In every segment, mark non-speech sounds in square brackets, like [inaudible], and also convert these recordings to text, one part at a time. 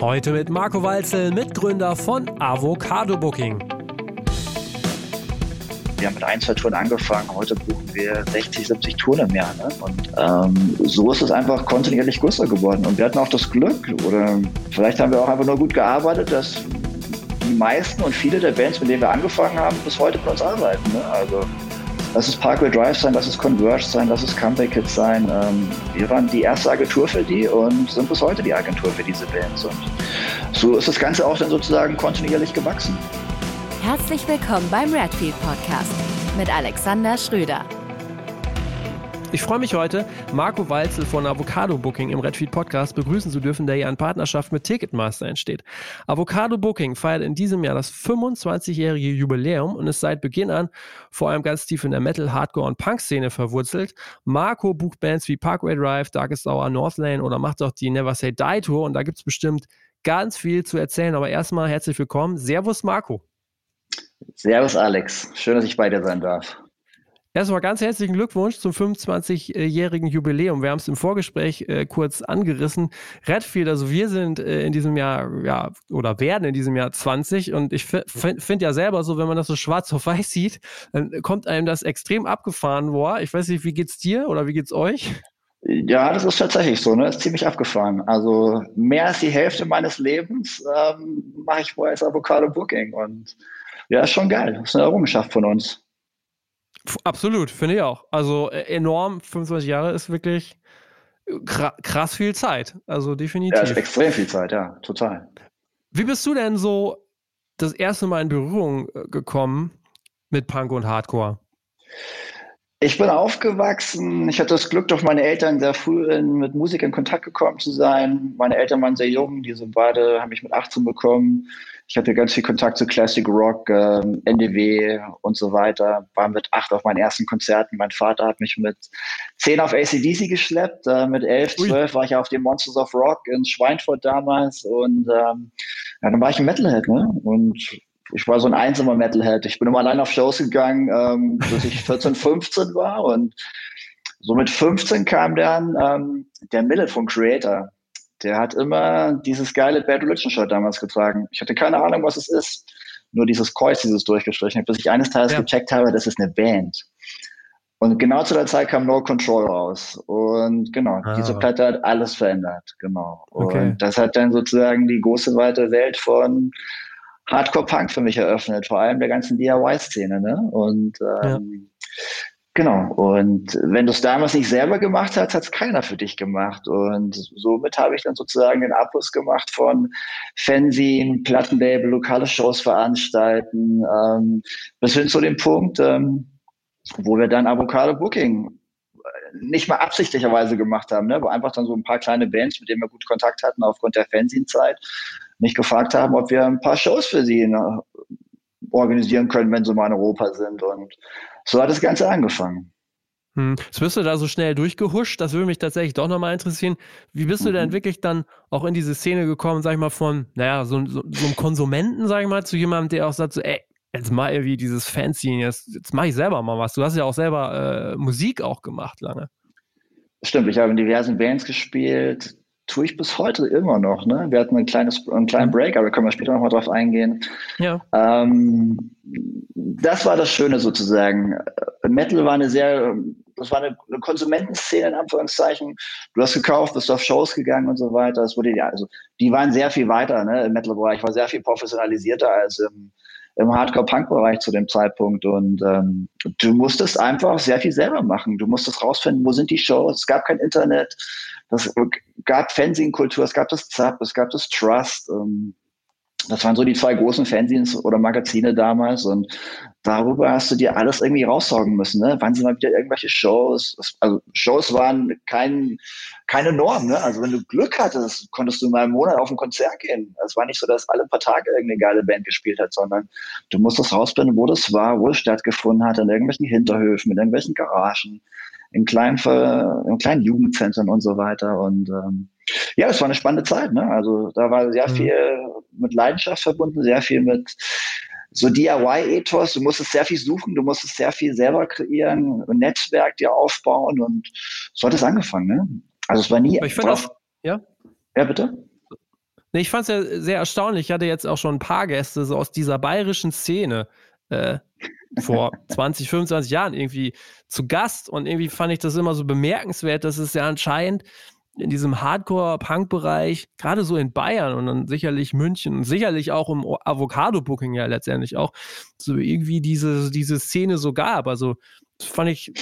Heute mit Marco Walzel, Mitgründer von Avocado Booking. Wir haben mit ein, zwei Touren angefangen. Heute buchen wir 60, 70 Touren im Jahr. Ne? Und ähm, so ist es einfach kontinuierlich größer geworden. Und wir hatten auch das Glück, oder vielleicht haben wir auch einfach nur gut gearbeitet, dass die meisten und viele der Bands, mit denen wir angefangen haben, bis heute bei uns arbeiten. Ne? Also Lass es Parkway Drive sein, lass es Converge sein, lass es Comeback Kids sein. Ähm, wir waren die erste Agentur für die und sind bis heute die Agentur für diese Bands. Und so ist das Ganze auch dann sozusagen kontinuierlich gewachsen. Herzlich willkommen beim Redfield Podcast mit Alexander Schröder. Ich freue mich heute, Marco Walzel von Avocado Booking im Redfeed Podcast begrüßen zu dürfen, der ja in Partnerschaft mit Ticketmaster entsteht. Avocado Booking feiert in diesem Jahr das 25-jährige Jubiläum und ist seit Beginn an vor allem ganz tief in der Metal, Hardcore und Punk-Szene verwurzelt. Marco bucht Bands wie Parkway Drive, Darkest Hour, Northlane oder macht auch die Never Say Die Tour und da gibt es bestimmt ganz viel zu erzählen. Aber erstmal herzlich willkommen. Servus Marco. Servus Alex. Schön, dass ich bei dir sein darf. Erstmal ganz herzlichen Glückwunsch zum 25-jährigen Jubiläum. Wir haben es im Vorgespräch äh, kurz angerissen. Redfield, also wir sind äh, in diesem Jahr, ja, oder werden in diesem Jahr 20 und ich finde ja selber so, wenn man das so schwarz auf weiß sieht, dann kommt einem das extrem abgefahren vor. Ich weiß nicht, wie geht's dir oder wie geht's euch? Ja, das ist tatsächlich so, ne? Das ist ziemlich abgefahren. Also mehr als die Hälfte meines Lebens ähm, mache ich vorher als Avocado Booking und ja, ist schon geil. Das ist eine Errungenschaft von uns. Absolut, finde ich auch. Also äh, enorm, 25 Jahre ist wirklich äh, krass viel Zeit. Also definitiv. Ja, ist extrem viel Zeit, ja, total. Wie bist du denn so das erste Mal in Berührung äh, gekommen mit Punk und Hardcore? Ich bin aufgewachsen. Ich hatte das Glück, durch meine Eltern sehr früh in, mit Musik in Kontakt gekommen zu sein. Meine Eltern waren sehr jung, die sind beide, haben mich mit 18 bekommen. Ich hatte ganz viel Kontakt zu Classic Rock, äh, NDW und so weiter. War mit acht auf meinen ersten Konzerten. Mein Vater hat mich mit zehn auf ACDC geschleppt. Äh, mit elf, zwölf war ich auf dem Monsters of Rock in Schweinfurt damals. Und ähm, ja, dann war ich ein Metalhead. Ne? Und ich war so ein einsamer Metalhead. Ich bin immer allein auf Shows gegangen, ähm, bis ich [laughs] 14, 15 war. Und so mit 15 kam dann ähm, der Mille von Creator. Der hat immer dieses geile Bad Religion Shirt damals getragen. Ich hatte keine Ahnung, was es ist. Nur dieses Kreuz, dieses durchgestrichen, bis ich eines Tages ja. gecheckt habe, das ist eine Band. Und genau zu der Zeit kam No Control raus. Und genau, ah. diese Platte hat alles verändert. Genau. Okay. Und das hat dann sozusagen die große weite Welt von Hardcore Punk für mich eröffnet, vor allem der ganzen DIY-Szene. Ne? Und ähm, Genau. Und wenn du es damals nicht selber gemacht hast, hat es keiner für dich gemacht. Und somit habe ich dann sozusagen den Abriss gemacht von Fanzine, Plattenlabel, lokale Shows veranstalten, ähm, bis hin zu dem Punkt, ähm, wo wir dann Avocado Booking nicht mal absichtlicherweise gemacht haben, ne? wo einfach dann so ein paar kleine Bands, mit denen wir gut Kontakt hatten aufgrund der Fanzine-Zeit, mich gefragt haben, ob wir ein paar Shows für sie ne, organisieren können, wenn sie mal in Europa sind. Und so hat das Ganze angefangen. Hm. Jetzt bist du da so schnell durchgehuscht, das würde mich tatsächlich doch nochmal interessieren. Wie bist du denn mhm. wirklich dann auch in diese Szene gekommen, sag ich mal, von, naja, so, so, so einem Konsumenten, sag ich mal, zu jemandem, der auch sagt, so, ey, jetzt mal irgendwie dieses Fancy, jetzt, jetzt mache ich selber mal was. Du hast ja auch selber äh, Musik auch gemacht lange. Stimmt, ich habe in diversen Bands gespielt, tue ich bis heute immer noch. Ne? Wir hatten ein kleines, einen kleinen mhm. Break, aber da können wir später nochmal drauf eingehen. Ja. Ähm, das war das Schöne sozusagen. Metal war eine sehr, das war eine, Konsumentenszene in Anführungszeichen. Du hast gekauft, bist auf Shows gegangen und so weiter. Das wurde ja, also die waren sehr viel weiter. Ne? Im Metal-Bereich war sehr viel professionalisierter als im, im Hardcore-Punk-Bereich zu dem Zeitpunkt. Und ähm, du musstest einfach sehr viel selber machen. Du musstest rausfinden, wo sind die Shows. Es gab kein Internet. Das gab Fanzine-Kultur, es gab das ZAP, es gab das Trust. Ähm, das waren so die zwei großen Fanzines oder Magazine damals und darüber hast du dir alles irgendwie raussaugen müssen. Ne? Wann sind mal wieder irgendwelche Shows? Also Shows waren kein, keine Norm. Ne? Also wenn du Glück hattest, konntest du mal im Monat auf ein Konzert gehen. Es war nicht so, dass alle paar Tage irgendeine geile Band gespielt hat, sondern du musstest rausfinden, wo das war, wo es stattgefunden hat, in irgendwelchen Hinterhöfen, in irgendwelchen Garagen, in kleinen, in kleinen Jugendzentren und so weiter. Und ähm, ja, es war eine spannende Zeit. Ne? Also da war sehr mhm. viel mit Leidenschaft verbunden, sehr viel mit so DIY-Ethos. Du musstest sehr viel suchen, du musstest sehr viel selber kreieren, ein Netzwerk dir aufbauen und so hat es angefangen. Ne? Also es war nie. Ich finde auch, ja. Ja, bitte. ich fand es ja sehr erstaunlich. Ich hatte jetzt auch schon ein paar Gäste so aus dieser bayerischen Szene äh, vor [laughs] 20, 25 Jahren irgendwie zu Gast und irgendwie fand ich das immer so bemerkenswert, dass es ja anscheinend in diesem Hardcore-Punk-Bereich, gerade so in Bayern und dann sicherlich München und sicherlich auch im Avocado-Booking ja letztendlich auch, so irgendwie diese, diese Szene so gab. Also das fand ich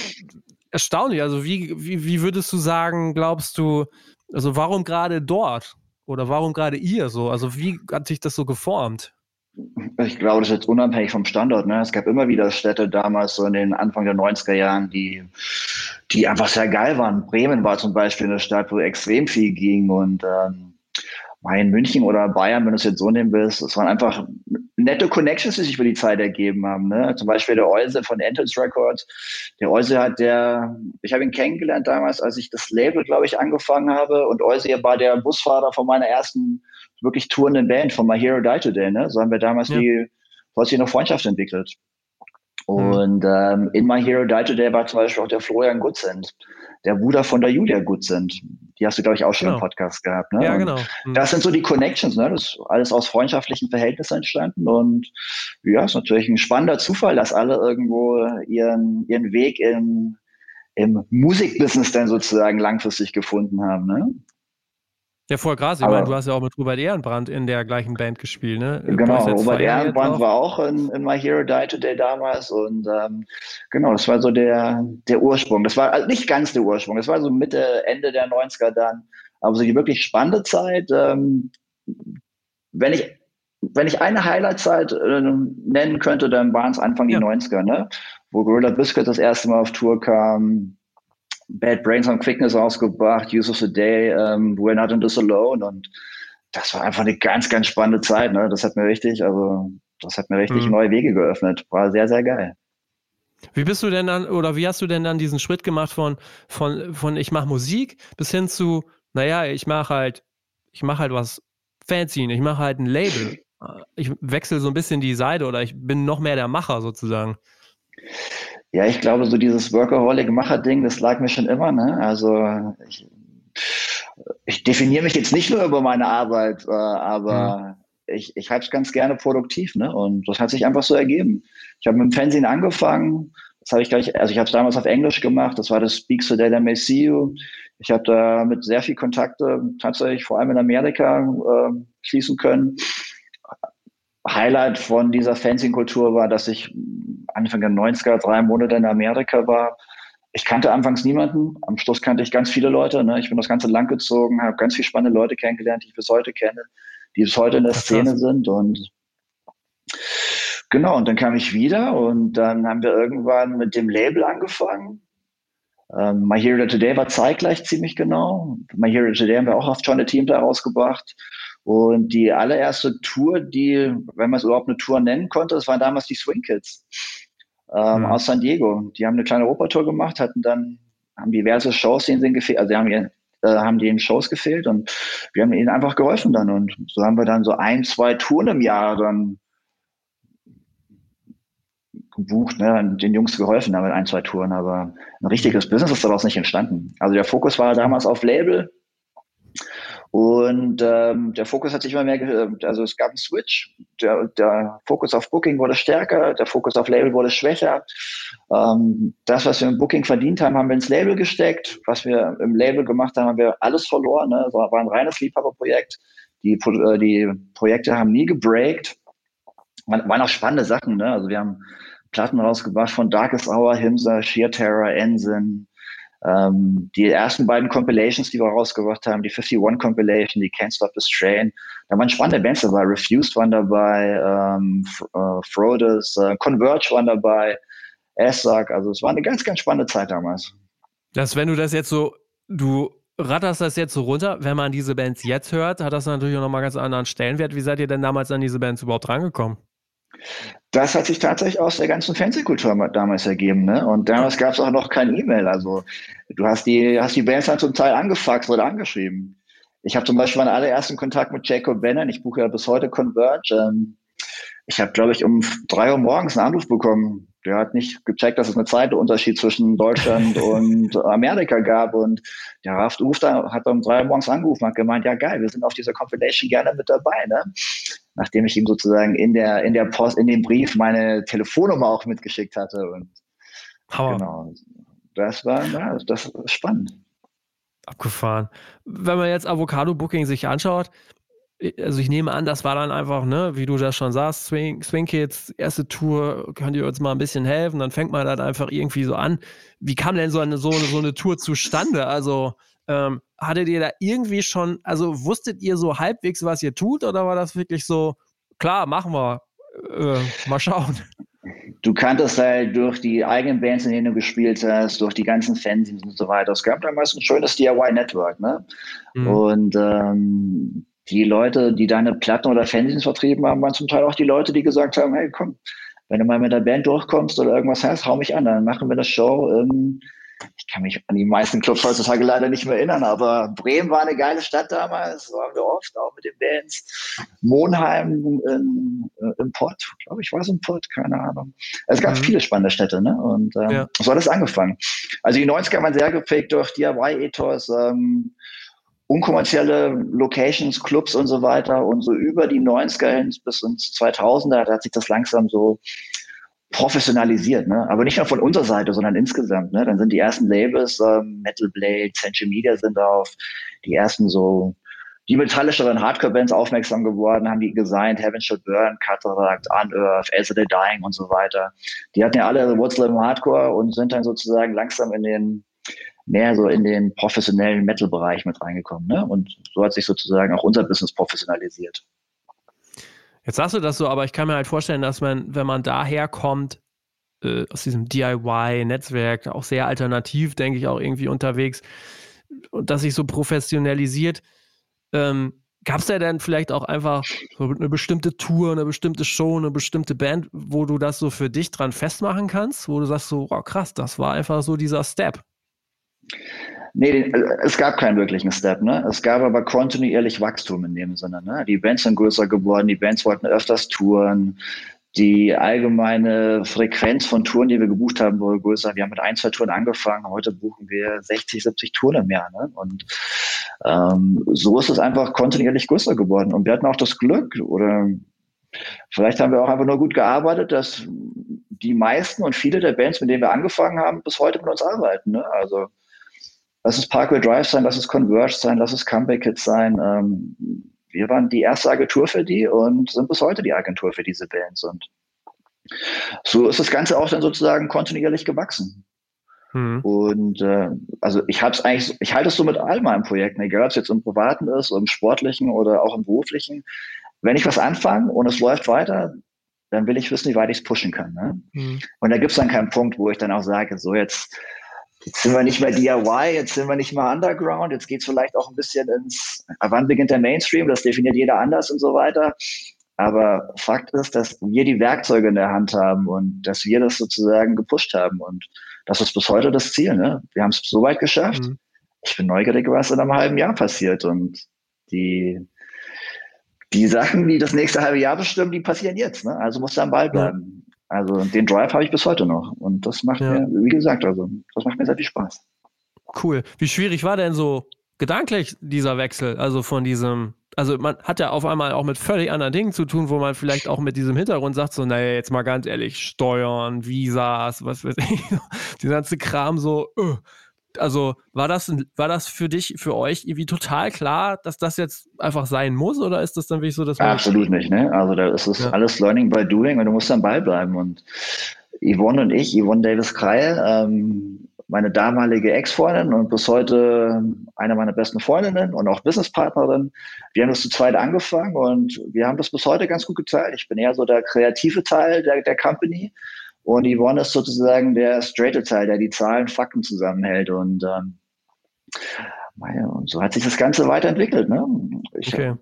erstaunlich. Also wie, wie, wie würdest du sagen, glaubst du, also warum gerade dort? Oder warum gerade ihr so? Also wie hat sich das so geformt? Ich glaube, das ist jetzt unabhängig vom Standort. Ne? Es gab immer wieder Städte damals, so in den Anfang der 90er Jahren, die, die einfach sehr geil waren. Bremen war zum Beispiel eine Stadt, wo extrem viel ging und ähm, in München oder Bayern, wenn du es jetzt so nehmen willst, es waren einfach nette Connections, die sich über die Zeit ergeben haben. Ne? Zum Beispiel der Euse von Entels Records. Der Euse hat der, ich habe ihn kennengelernt damals, als ich das Label, glaube ich, angefangen habe. Und Euse war der Busfahrer von meiner ersten wirklich tourenden Band, von My Hero Die Today. Ne? So haben wir damals ja. die, eine Freundschaft entwickelt. Mhm. Und ähm, in My Hero Die Today war zum Beispiel auch der Florian Gutzend der Bruder von der Julia gut sind. Die hast du, glaube ich, auch schon genau. im Podcast gehabt. Ne? Ja, genau. Mhm. Das sind so die Connections, ne? Das ist alles aus freundschaftlichen Verhältnissen entstanden. Und ja, ist natürlich ein spannender Zufall, dass alle irgendwo ihren, ihren Weg im, im Musikbusiness dann sozusagen langfristig gefunden haben. Ne? Ja, voll krass. Ich meine, du hast ja auch mit Robert Ehrenbrand in der gleichen Band gespielt, ne? Genau, Robert Ehrenbrand war auch in, in, My Hero Die Today damals und ähm, genau, das war so der, der Ursprung. Das war also nicht ganz der Ursprung, das war so Mitte, Ende der 90er dann, aber so die wirklich spannende Zeit. Ähm, wenn ich wenn ich eine Highlight-Zeit äh, nennen könnte, dann waren es Anfang ja. die 90er, ne? Wo Gorilla Biscuit das erste Mal auf Tour kam, Bad Brains on Quickness ausgebracht, Use of the Day, ähm, We're Not in This Alone und das war einfach eine ganz, ganz spannende Zeit. Ne? Das hat mir richtig, also das hat mir richtig mhm. neue Wege geöffnet. War sehr, sehr geil. Wie bist du denn dann, oder wie hast du denn dann diesen Schritt gemacht von, von, von ich mache Musik bis hin zu, naja, ich mache halt, ich mache halt was fancy, ich mache halt ein Label. [laughs] Ich wechsle so ein bisschen die Seite oder ich bin noch mehr der Macher sozusagen. Ja, ich glaube, so dieses Workaholic-Macher-Ding, das lag mir schon immer. Ne? Also ich, ich definiere mich jetzt nicht nur über meine Arbeit, äh, aber mhm. ich, ich habe es ganz gerne produktiv. Ne? Und das hat sich einfach so ergeben. Ich habe mit dem Fernsehen angefangen. Das habe ich gleich, also ich habe es damals auf Englisch gemacht. Das war das Speaks Today That May See You. Ich habe da mit sehr viel Kontakte tatsächlich vor allem in Amerika äh, schließen können. Highlight von dieser Fencing-Kultur war, dass ich Anfang der 90er drei Monate in Amerika war. Ich kannte anfangs niemanden. Am Schluss kannte ich ganz viele Leute. Ne? Ich bin das ganze Land gezogen, habe ganz viele spannende Leute kennengelernt, die ich bis heute kenne, die bis heute in der Szene sind. Und genau, und dann kam ich wieder und dann haben wir irgendwann mit dem Label angefangen. Ähm, My Hero Today war zeitgleich ziemlich genau. My Hero Today haben wir auch auf John the Team da rausgebracht. Und die allererste Tour, die, wenn man es überhaupt eine Tour nennen konnte, das waren damals die Swing Kids ähm, mhm. aus San Diego. Die haben eine kleine Europatour gemacht, hatten dann, haben diverse Shows, denen sie gefehlt, also haben, äh, haben die in Shows gefehlt und wir haben ihnen einfach geholfen dann. Und so haben wir dann so ein, zwei Touren im Jahr dann gebucht, ne, den Jungs geholfen damit ein, zwei Touren, aber ein richtiges Business ist daraus nicht entstanden. Also der Fokus war damals auf Label und ähm, der Fokus hat sich immer mehr, also es gab einen Switch. Der, der Fokus auf Booking wurde stärker, der Fokus auf Label wurde schwächer. Ähm, das, was wir im Booking verdient haben, haben wir ins Label gesteckt. Was wir im Label gemacht haben, haben wir alles verloren. Ne? Das war ein reines Liebhaberprojekt. Die, äh, die Projekte haben nie gebreakt. Waren auch spannende Sachen. Ne? Also wir haben Platten rausgebracht von Darkest Hour, Himsa, Sheer Terror, Ensign, ähm, die ersten beiden Compilations, die wir rausgebracht haben, die 51 Compilation, die Can't Stop This Train, da waren spannende Bands dabei. Refused waren dabei, ähm, äh, Frodes, äh, Converge waren dabei, Assack. Also es war eine ganz, ganz spannende Zeit damals. Das, wenn du das jetzt so, du ratterst das jetzt so runter, wenn man diese Bands jetzt hört, hat das natürlich auch nochmal ganz anderen Stellenwert. Wie seid ihr denn damals an diese Bands überhaupt rangekommen? Das hat sich tatsächlich aus der ganzen Fernsehkultur damals ergeben. Ne? Und damals gab es auch noch kein E-Mail. Also du hast die, hast die Bands dann zum Teil angefaxt oder angeschrieben. Ich habe zum Beispiel meinen allerersten Kontakt mit Jacob Bannon. Ich buche ja bis heute Converge. Ähm, ich habe, glaube ich, um drei Uhr morgens einen Anruf bekommen. Der hat nicht gecheckt, dass es einen Zeitunterschied zwischen Deutschland [laughs] und Amerika gab. Und der Raft ruft da, hat um drei Uhr morgens angerufen, hat gemeint, ja geil, wir sind auf dieser Compilation gerne mit dabei. Ne? Nachdem ich ihm sozusagen in der, in der Post, in dem Brief meine Telefonnummer auch mitgeschickt hatte. Und Hammer. genau, das war, ja, das ist spannend. Abgefahren. Wenn man jetzt Avocado Booking sich anschaut, also ich nehme an, das war dann einfach, ne, wie du das schon sagst, Swing, Swing Kids, erste Tour, könnt ihr uns mal ein bisschen helfen? Dann fängt man dann einfach irgendwie so an. Wie kam denn so eine, so eine, so eine Tour zustande? Also ähm, hattet ihr da irgendwie schon, also wusstet ihr so halbwegs, was ihr tut, oder war das wirklich so, klar, machen wir, äh, mal schauen? Du kanntest halt durch die eigenen Bands, in denen du gespielt hast, durch die ganzen Fanzines und so weiter. Es gab damals ein schönes DIY-Network, ne? Mhm. Und ähm, die Leute, die deine Platten oder Fanzines vertrieben haben, waren zum Teil auch die Leute, die gesagt haben, hey, komm, wenn du mal mit der Band durchkommst oder irgendwas hast, hau mich an, dann machen wir eine Show. Ähm, ich kann mich an die meisten Clubs heutzutage leider nicht mehr erinnern, aber Bremen war eine geile Stadt damals, waren wir oft auch mit den Bands. Monheim in, äh, im Pott, glaube ich, war es im Pott, keine Ahnung. Es gab mhm. viele spannende Städte, ne? Und ähm, ja. so hat es angefangen. Also die 90er waren sehr geprägt durch DIY-Ethos, ähm, unkommerzielle Locations, Clubs und so weiter. Und so über die 90er hin bis ins 2000er, da hat sich das langsam so professionalisiert, ne? aber nicht nur von unserer Seite, sondern insgesamt. Ne? Dann sind die ersten Labels, ähm, Metal Blade, Century Media sind auf die ersten so die metallischeren Hardcore-Bands aufmerksam geworden, haben die gesigned, Heaven Should Burn, Cataract, Unearth, As the Dying und so weiter. Die hatten ja alle Wurzel im Hardcore und sind dann sozusagen langsam in den mehr so in den professionellen Metal-Bereich mit reingekommen. Ne? Und so hat sich sozusagen auch unser Business professionalisiert. Jetzt sagst du das so, aber ich kann mir halt vorstellen, dass man, wenn man daher kommt, äh, aus diesem DIY-Netzwerk, auch sehr alternativ, denke ich, auch irgendwie unterwegs, und dass sich so professionalisiert, ähm, Gab es da dann vielleicht auch einfach so eine bestimmte Tour, eine bestimmte Show, eine bestimmte Band, wo du das so für dich dran festmachen kannst, wo du sagst so, oh krass, das war einfach so dieser Step? Nee, es gab keinen wirklichen Step, ne? Es gab aber kontinuierlich Wachstum in dem Sinne, ne? Die Bands sind größer geworden, die Bands wollten öfters touren, die allgemeine Frequenz von Touren, die wir gebucht haben, wurde größer. Wir haben mit ein, zwei Touren angefangen, heute buchen wir 60, 70 Touren im Jahr, ne? Und ähm, so ist es einfach kontinuierlich größer geworden. Und wir hatten auch das Glück, oder vielleicht haben wir auch einfach nur gut gearbeitet, dass die meisten und viele der Bands, mit denen wir angefangen haben, bis heute mit uns arbeiten. Ne? Also lass es Parkway Drive sein, lass es Converge sein, lass es Comeback Kids sein. Ähm, wir waren die erste Agentur für die und sind bis heute die Agentur für diese Bands. Und so ist das Ganze auch dann sozusagen kontinuierlich gewachsen. Mhm. Und äh, also ich habe es eigentlich, ich halte es so mit all meinen Projekten, egal ob es jetzt im Privaten ist, im Sportlichen oder auch im Beruflichen. Wenn ich was anfange und es läuft weiter, dann will ich wissen, wie weit ich es pushen kann. Ne? Mhm. Und da gibt es dann keinen Punkt, wo ich dann auch sage, so jetzt, jetzt sind wir nicht mehr DIY, jetzt sind wir nicht mehr Underground, jetzt geht es vielleicht auch ein bisschen ins, wann beginnt der Mainstream, das definiert jeder anders und so weiter. Aber Fakt ist, dass wir die Werkzeuge in der Hand haben und dass wir das sozusagen gepusht haben. Und das ist bis heute das Ziel. Ne? Wir haben es so weit geschafft. Mhm. Ich bin neugierig, was in einem halben Jahr passiert. Und die, die Sachen, die das nächste halbe Jahr bestimmen, die passieren jetzt. Ne? Also muss da am Ball bleiben. Also den Drive habe ich bis heute noch. Und das macht ja. mir, wie gesagt, also das macht mir sehr viel Spaß. Cool. Wie schwierig war denn so gedanklich dieser Wechsel? Also von diesem, also man hat ja auf einmal auch mit völlig anderen Dingen zu tun, wo man vielleicht auch mit diesem Hintergrund sagt, so, naja, jetzt mal ganz ehrlich, Steuern, Visas, was weiß ich, [laughs] dieser ganze Kram so, uh, also war das, war das für dich, für euch irgendwie total klar, dass das jetzt einfach sein muss oder ist das dann wirklich so, dass man. Absolut nicht, ne? Also da ist es ja. alles Learning by Doing und du musst am Ball bleiben. Und Yvonne und ich, Yvonne Davis Kreil, ähm, meine damalige Ex-Freundin und bis heute eine meiner besten Freundinnen und auch Businesspartnerin. Wir haben das zu zweit angefangen und wir haben das bis heute ganz gut geteilt. Ich bin eher so der kreative Teil der, der Company und Yvonne ist sozusagen der straighte Teil, der die Zahlen, Fakten zusammenhält. Und, ähm, und so hat sich das Ganze weiterentwickelt. Ne? Ich, okay.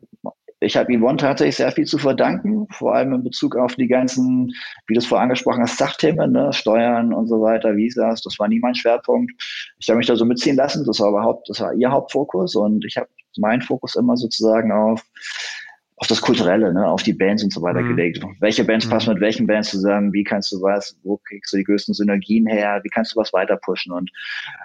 ich habe Yvonne tatsächlich sehr viel zu verdanken, vor allem in Bezug auf die ganzen, wie du es vorher angesprochen hast, Sachthemen, ne? Steuern und so weiter, Visas. Das war nie mein Schwerpunkt. Ich habe mich da so mitziehen lassen. Das war überhaupt, das war ihr Hauptfokus und ich habe meinen Fokus immer sozusagen auf auf das Kulturelle, ne, auf die Bands und so weiter mhm. gelegt. Welche Bands mhm. passen mit welchen Bands zusammen? Wie kannst du was? Wo kriegst du die größten Synergien her? Wie kannst du was weiter pushen? Und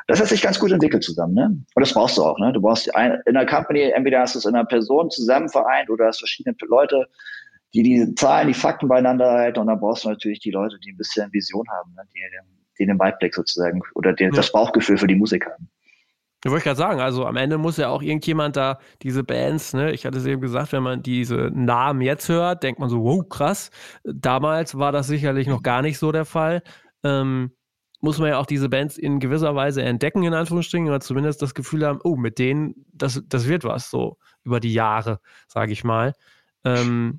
das hat sich ganz gut entwickelt zusammen, ne? Und das brauchst du auch, ne? Du brauchst ein, in der Company, entweder hast du es in einer Person zusammen vereint oder hast verschiedene Leute, die die Zahlen, die Fakten beieinander halten. Und dann brauchst du natürlich die Leute, die ein bisschen Vision haben, ne? die, die den Weitblick sozusagen oder die, ja. das Bauchgefühl für die Musik haben. Ich wollte gerade sagen, also am Ende muss ja auch irgendjemand da diese Bands, ne, ich hatte es eben gesagt, wenn man diese Namen jetzt hört, denkt man so, wow, krass. Damals war das sicherlich noch gar nicht so der Fall. Ähm, muss man ja auch diese Bands in gewisser Weise entdecken, in Anführungsstrichen, oder zumindest das Gefühl haben, oh, mit denen, das, das wird was, so über die Jahre, sage ich mal. Ähm,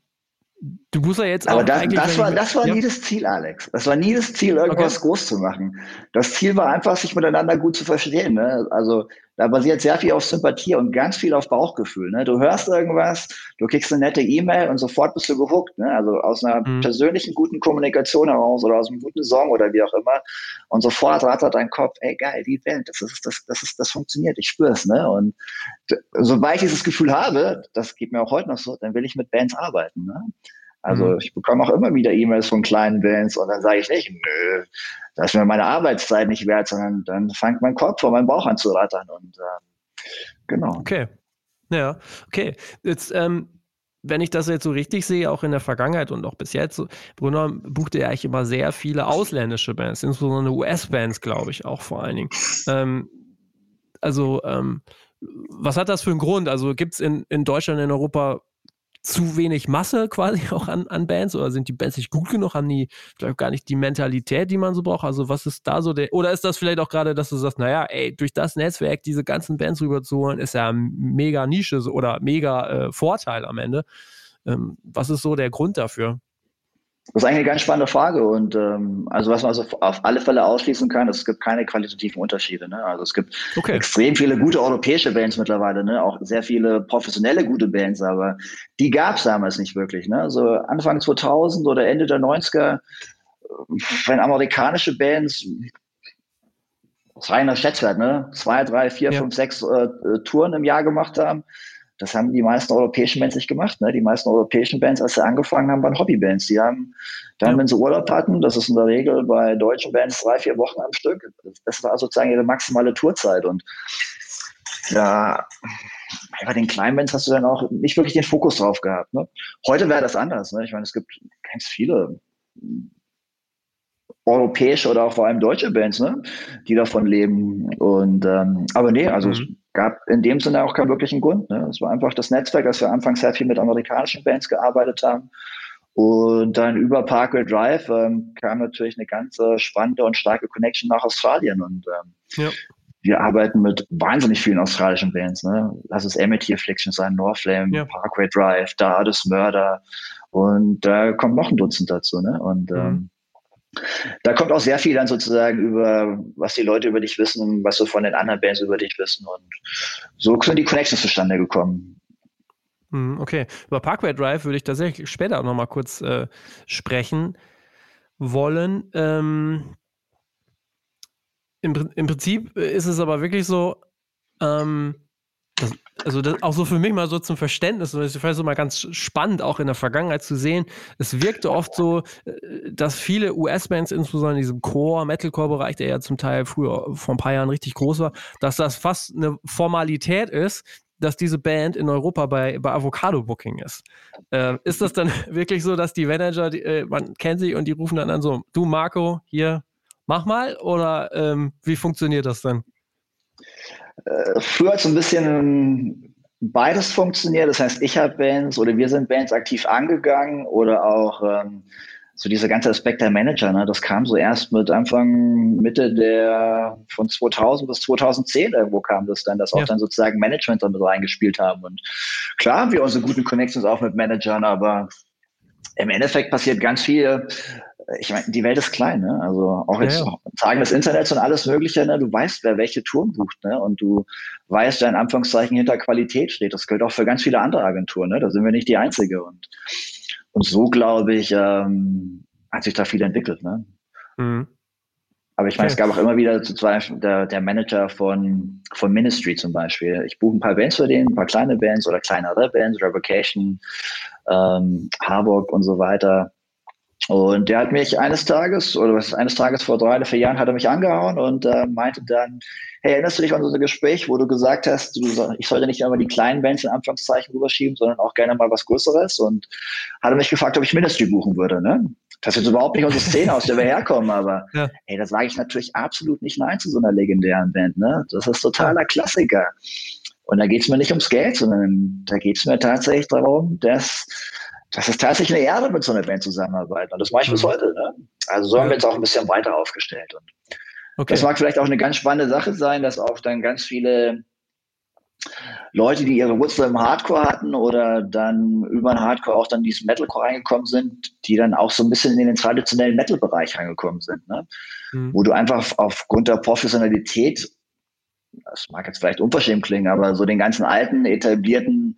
Du musst ja jetzt Aber das, das war, das war ja. nie das Ziel, Alex. Das war nie das Ziel, irgendwas okay. groß zu machen. Das Ziel war einfach, sich miteinander gut zu verstehen. Ne? Also da basiert sehr viel auf Sympathie und ganz viel auf Bauchgefühl. Ne? Du hörst irgendwas, du kriegst eine nette E-Mail und sofort bist du gehuckt. Ne? Also aus einer mhm. persönlichen guten Kommunikation heraus oder aus einem guten Song oder wie auch immer. Und sofort rattert dein Kopf, ey geil, die Band, das ist, das, das ist, das funktioniert, ich spüre es. Ne? Und sobald ich dieses Gefühl habe, das geht mir auch heute noch so, dann will ich mit Bands arbeiten. Ne? Also mhm. ich bekomme auch immer wieder E-Mails von kleinen Bands und dann sage ich nicht, nö, das ist mir meine Arbeitszeit nicht wert, sondern dann fängt mein Kopf vor meinem Bauch an zu rattern und äh, genau. Okay. Ja, okay. Jetzt, ähm, wenn ich das jetzt so richtig sehe, auch in der Vergangenheit und auch bis jetzt, Brunner buchte ja eigentlich immer sehr viele ausländische Bands, insbesondere US-Bands, glaube ich, auch vor allen Dingen. Ähm, also, ähm, was hat das für einen Grund? Also gibt es in, in Deutschland, in Europa zu wenig Masse quasi [laughs] auch an, an Bands oder sind die Bands nicht gut genug? Haben die vielleicht gar nicht die Mentalität, die man so braucht? Also was ist da so der, oder ist das vielleicht auch gerade, dass du sagst, naja, ey, durch das Netzwerk diese ganzen Bands rüberzuholen, ist ja mega Nische oder mega äh, Vorteil am Ende. Ähm, was ist so der Grund dafür? Das ist eigentlich eine ganz spannende Frage und ähm, also was man also auf alle Fälle ausschließen kann, es gibt keine qualitativen Unterschiede. Ne? Also es gibt okay. extrem viele gute europäische Bands mittlerweile, ne? auch sehr viele professionelle gute Bands, aber die gab es damals nicht wirklich. Ne? Also Anfang 2000 oder Ende der 90er, wenn amerikanische Bands reiner Schätzwert, ne? zwei, drei, vier, ja. fünf, sechs äh, Touren im Jahr gemacht haben, das haben die meisten europäischen Bands nicht gemacht. Ne? Die meisten europäischen Bands, als sie angefangen haben, waren Hobbybands. Die haben dann, ja. wenn sie Urlaub hatten, das ist in der Regel bei deutschen Bands drei, vier Wochen am Stück. Das war sozusagen ihre maximale Tourzeit. Und ja, bei den kleinen Bands hast du dann auch nicht wirklich den Fokus drauf gehabt. Ne? Heute wäre das anders. Ne? Ich meine, es gibt ganz viele europäische oder auch vor allem deutsche Bands, ne, die davon leben. Und ähm, aber nee, also mhm. Gab in dem Sinne auch keinen wirklichen Grund. Ne? Es war einfach das Netzwerk, dass wir anfangs sehr viel mit amerikanischen Bands gearbeitet haben. Und dann über Parkway Drive ähm, kam natürlich eine ganz äh, spannende und starke Connection nach Australien. Und ähm, ja. wir arbeiten mit wahnsinnig vielen australischen Bands. Ne? Lass es Amity Affliction sein, Northlame, ja. Parkway Drive, Dardis Murder. Und da kommt noch ein Dutzend dazu. Ne? Und mhm. Da kommt auch sehr viel dann sozusagen über, was die Leute über dich wissen, was so von den anderen Bands über dich wissen. Und so sind die Connections zustande gekommen. Mhm, okay, über Parkway Drive würde ich tatsächlich später auch nochmal kurz äh, sprechen wollen. Ähm, im, im, Prinzip ist es aber wirklich so, ähm, also das, auch so für mich mal so zum Verständnis, und das ist vielleicht so mal ganz spannend, auch in der Vergangenheit zu sehen. Es wirkte oft so, äh, dass viele US-Bands, insbesondere in diesem Core, Metalcore-Bereich, der ja zum Teil früher vor ein paar Jahren richtig groß war, dass das fast eine Formalität ist, dass diese Band in Europa bei, bei Avocado Booking ist. Äh, ist das dann [laughs] wirklich so, dass die Manager, die, äh, man kennt sie und die rufen dann an so, du Marco, hier, mach mal? Oder ähm, wie funktioniert das dann? Äh, früher hat so ein bisschen beides funktioniert. Das heißt, ich habe Bands oder wir sind Bands aktiv angegangen oder auch ähm, so dieser ganze Aspekt der Manager, ne, das kam so erst mit Anfang, Mitte der von 2000 bis 2010 irgendwo kam das dann, dass auch ja. dann sozusagen Management damit reingespielt haben. Und klar haben wir unsere guten Connections auch mit Managern, aber im Endeffekt passiert ganz viel ich meine, die Welt ist klein, ne? Also auch jetzt ja, Tagen des Internets und alles Mögliche, ne? Du weißt, wer welche Touren bucht, ne? Und du weißt, wer in Anführungszeichen hinter Qualität steht. Das gilt auch für ganz viele andere Agenturen, ne? Da sind wir nicht die einzige. Und, und so, glaube ich, ähm, hat sich da viel entwickelt, ne? Mhm. Aber ich meine, okay. es gab auch immer wieder zum Beispiel der, der, Manager von, von Ministry zum Beispiel. Ich buche ein paar Bands für den, ein paar kleine Bands oder kleinere Bands, Revocation, ähm, Harburg und so weiter. Und der hat mich eines Tages, oder was eines Tages vor drei oder vier Jahren, hat er mich angehauen und äh, meinte dann, hey, erinnerst du dich an unser Gespräch, wo du gesagt hast, du, ich sollte nicht immer die kleinen Bands in Anführungszeichen rüberschieben, sondern auch gerne mal was Größeres und hat er mich gefragt, ob ich Ministry buchen würde, ne? Das ist jetzt überhaupt nicht unsere Szene, aus der wir herkommen, aber [laughs] ja. hey, da sage ich natürlich absolut nicht Nein zu so einer legendären Band. Ne? Das ist totaler Klassiker. Und da geht es mir nicht ums Geld, sondern da geht es mir tatsächlich darum, dass das ist tatsächlich eine Ehre, mit so einer Band zusammenarbeiten. Und das mache ich mhm. bis heute. Ne? Also so haben wir jetzt auch ein bisschen weiter aufgestellt. Und okay. das mag vielleicht auch eine ganz spannende Sache sein, dass auch dann ganz viele Leute, die ihre Wurzeln im Hardcore hatten oder dann über den Hardcore auch dann diesen Metalcore reingekommen sind, die dann auch so ein bisschen in den traditionellen Metal-Bereich reingekommen sind. Ne? Mhm. Wo du einfach aufgrund der Professionalität, das mag jetzt vielleicht unverschämt klingen, aber so den ganzen alten, etablierten,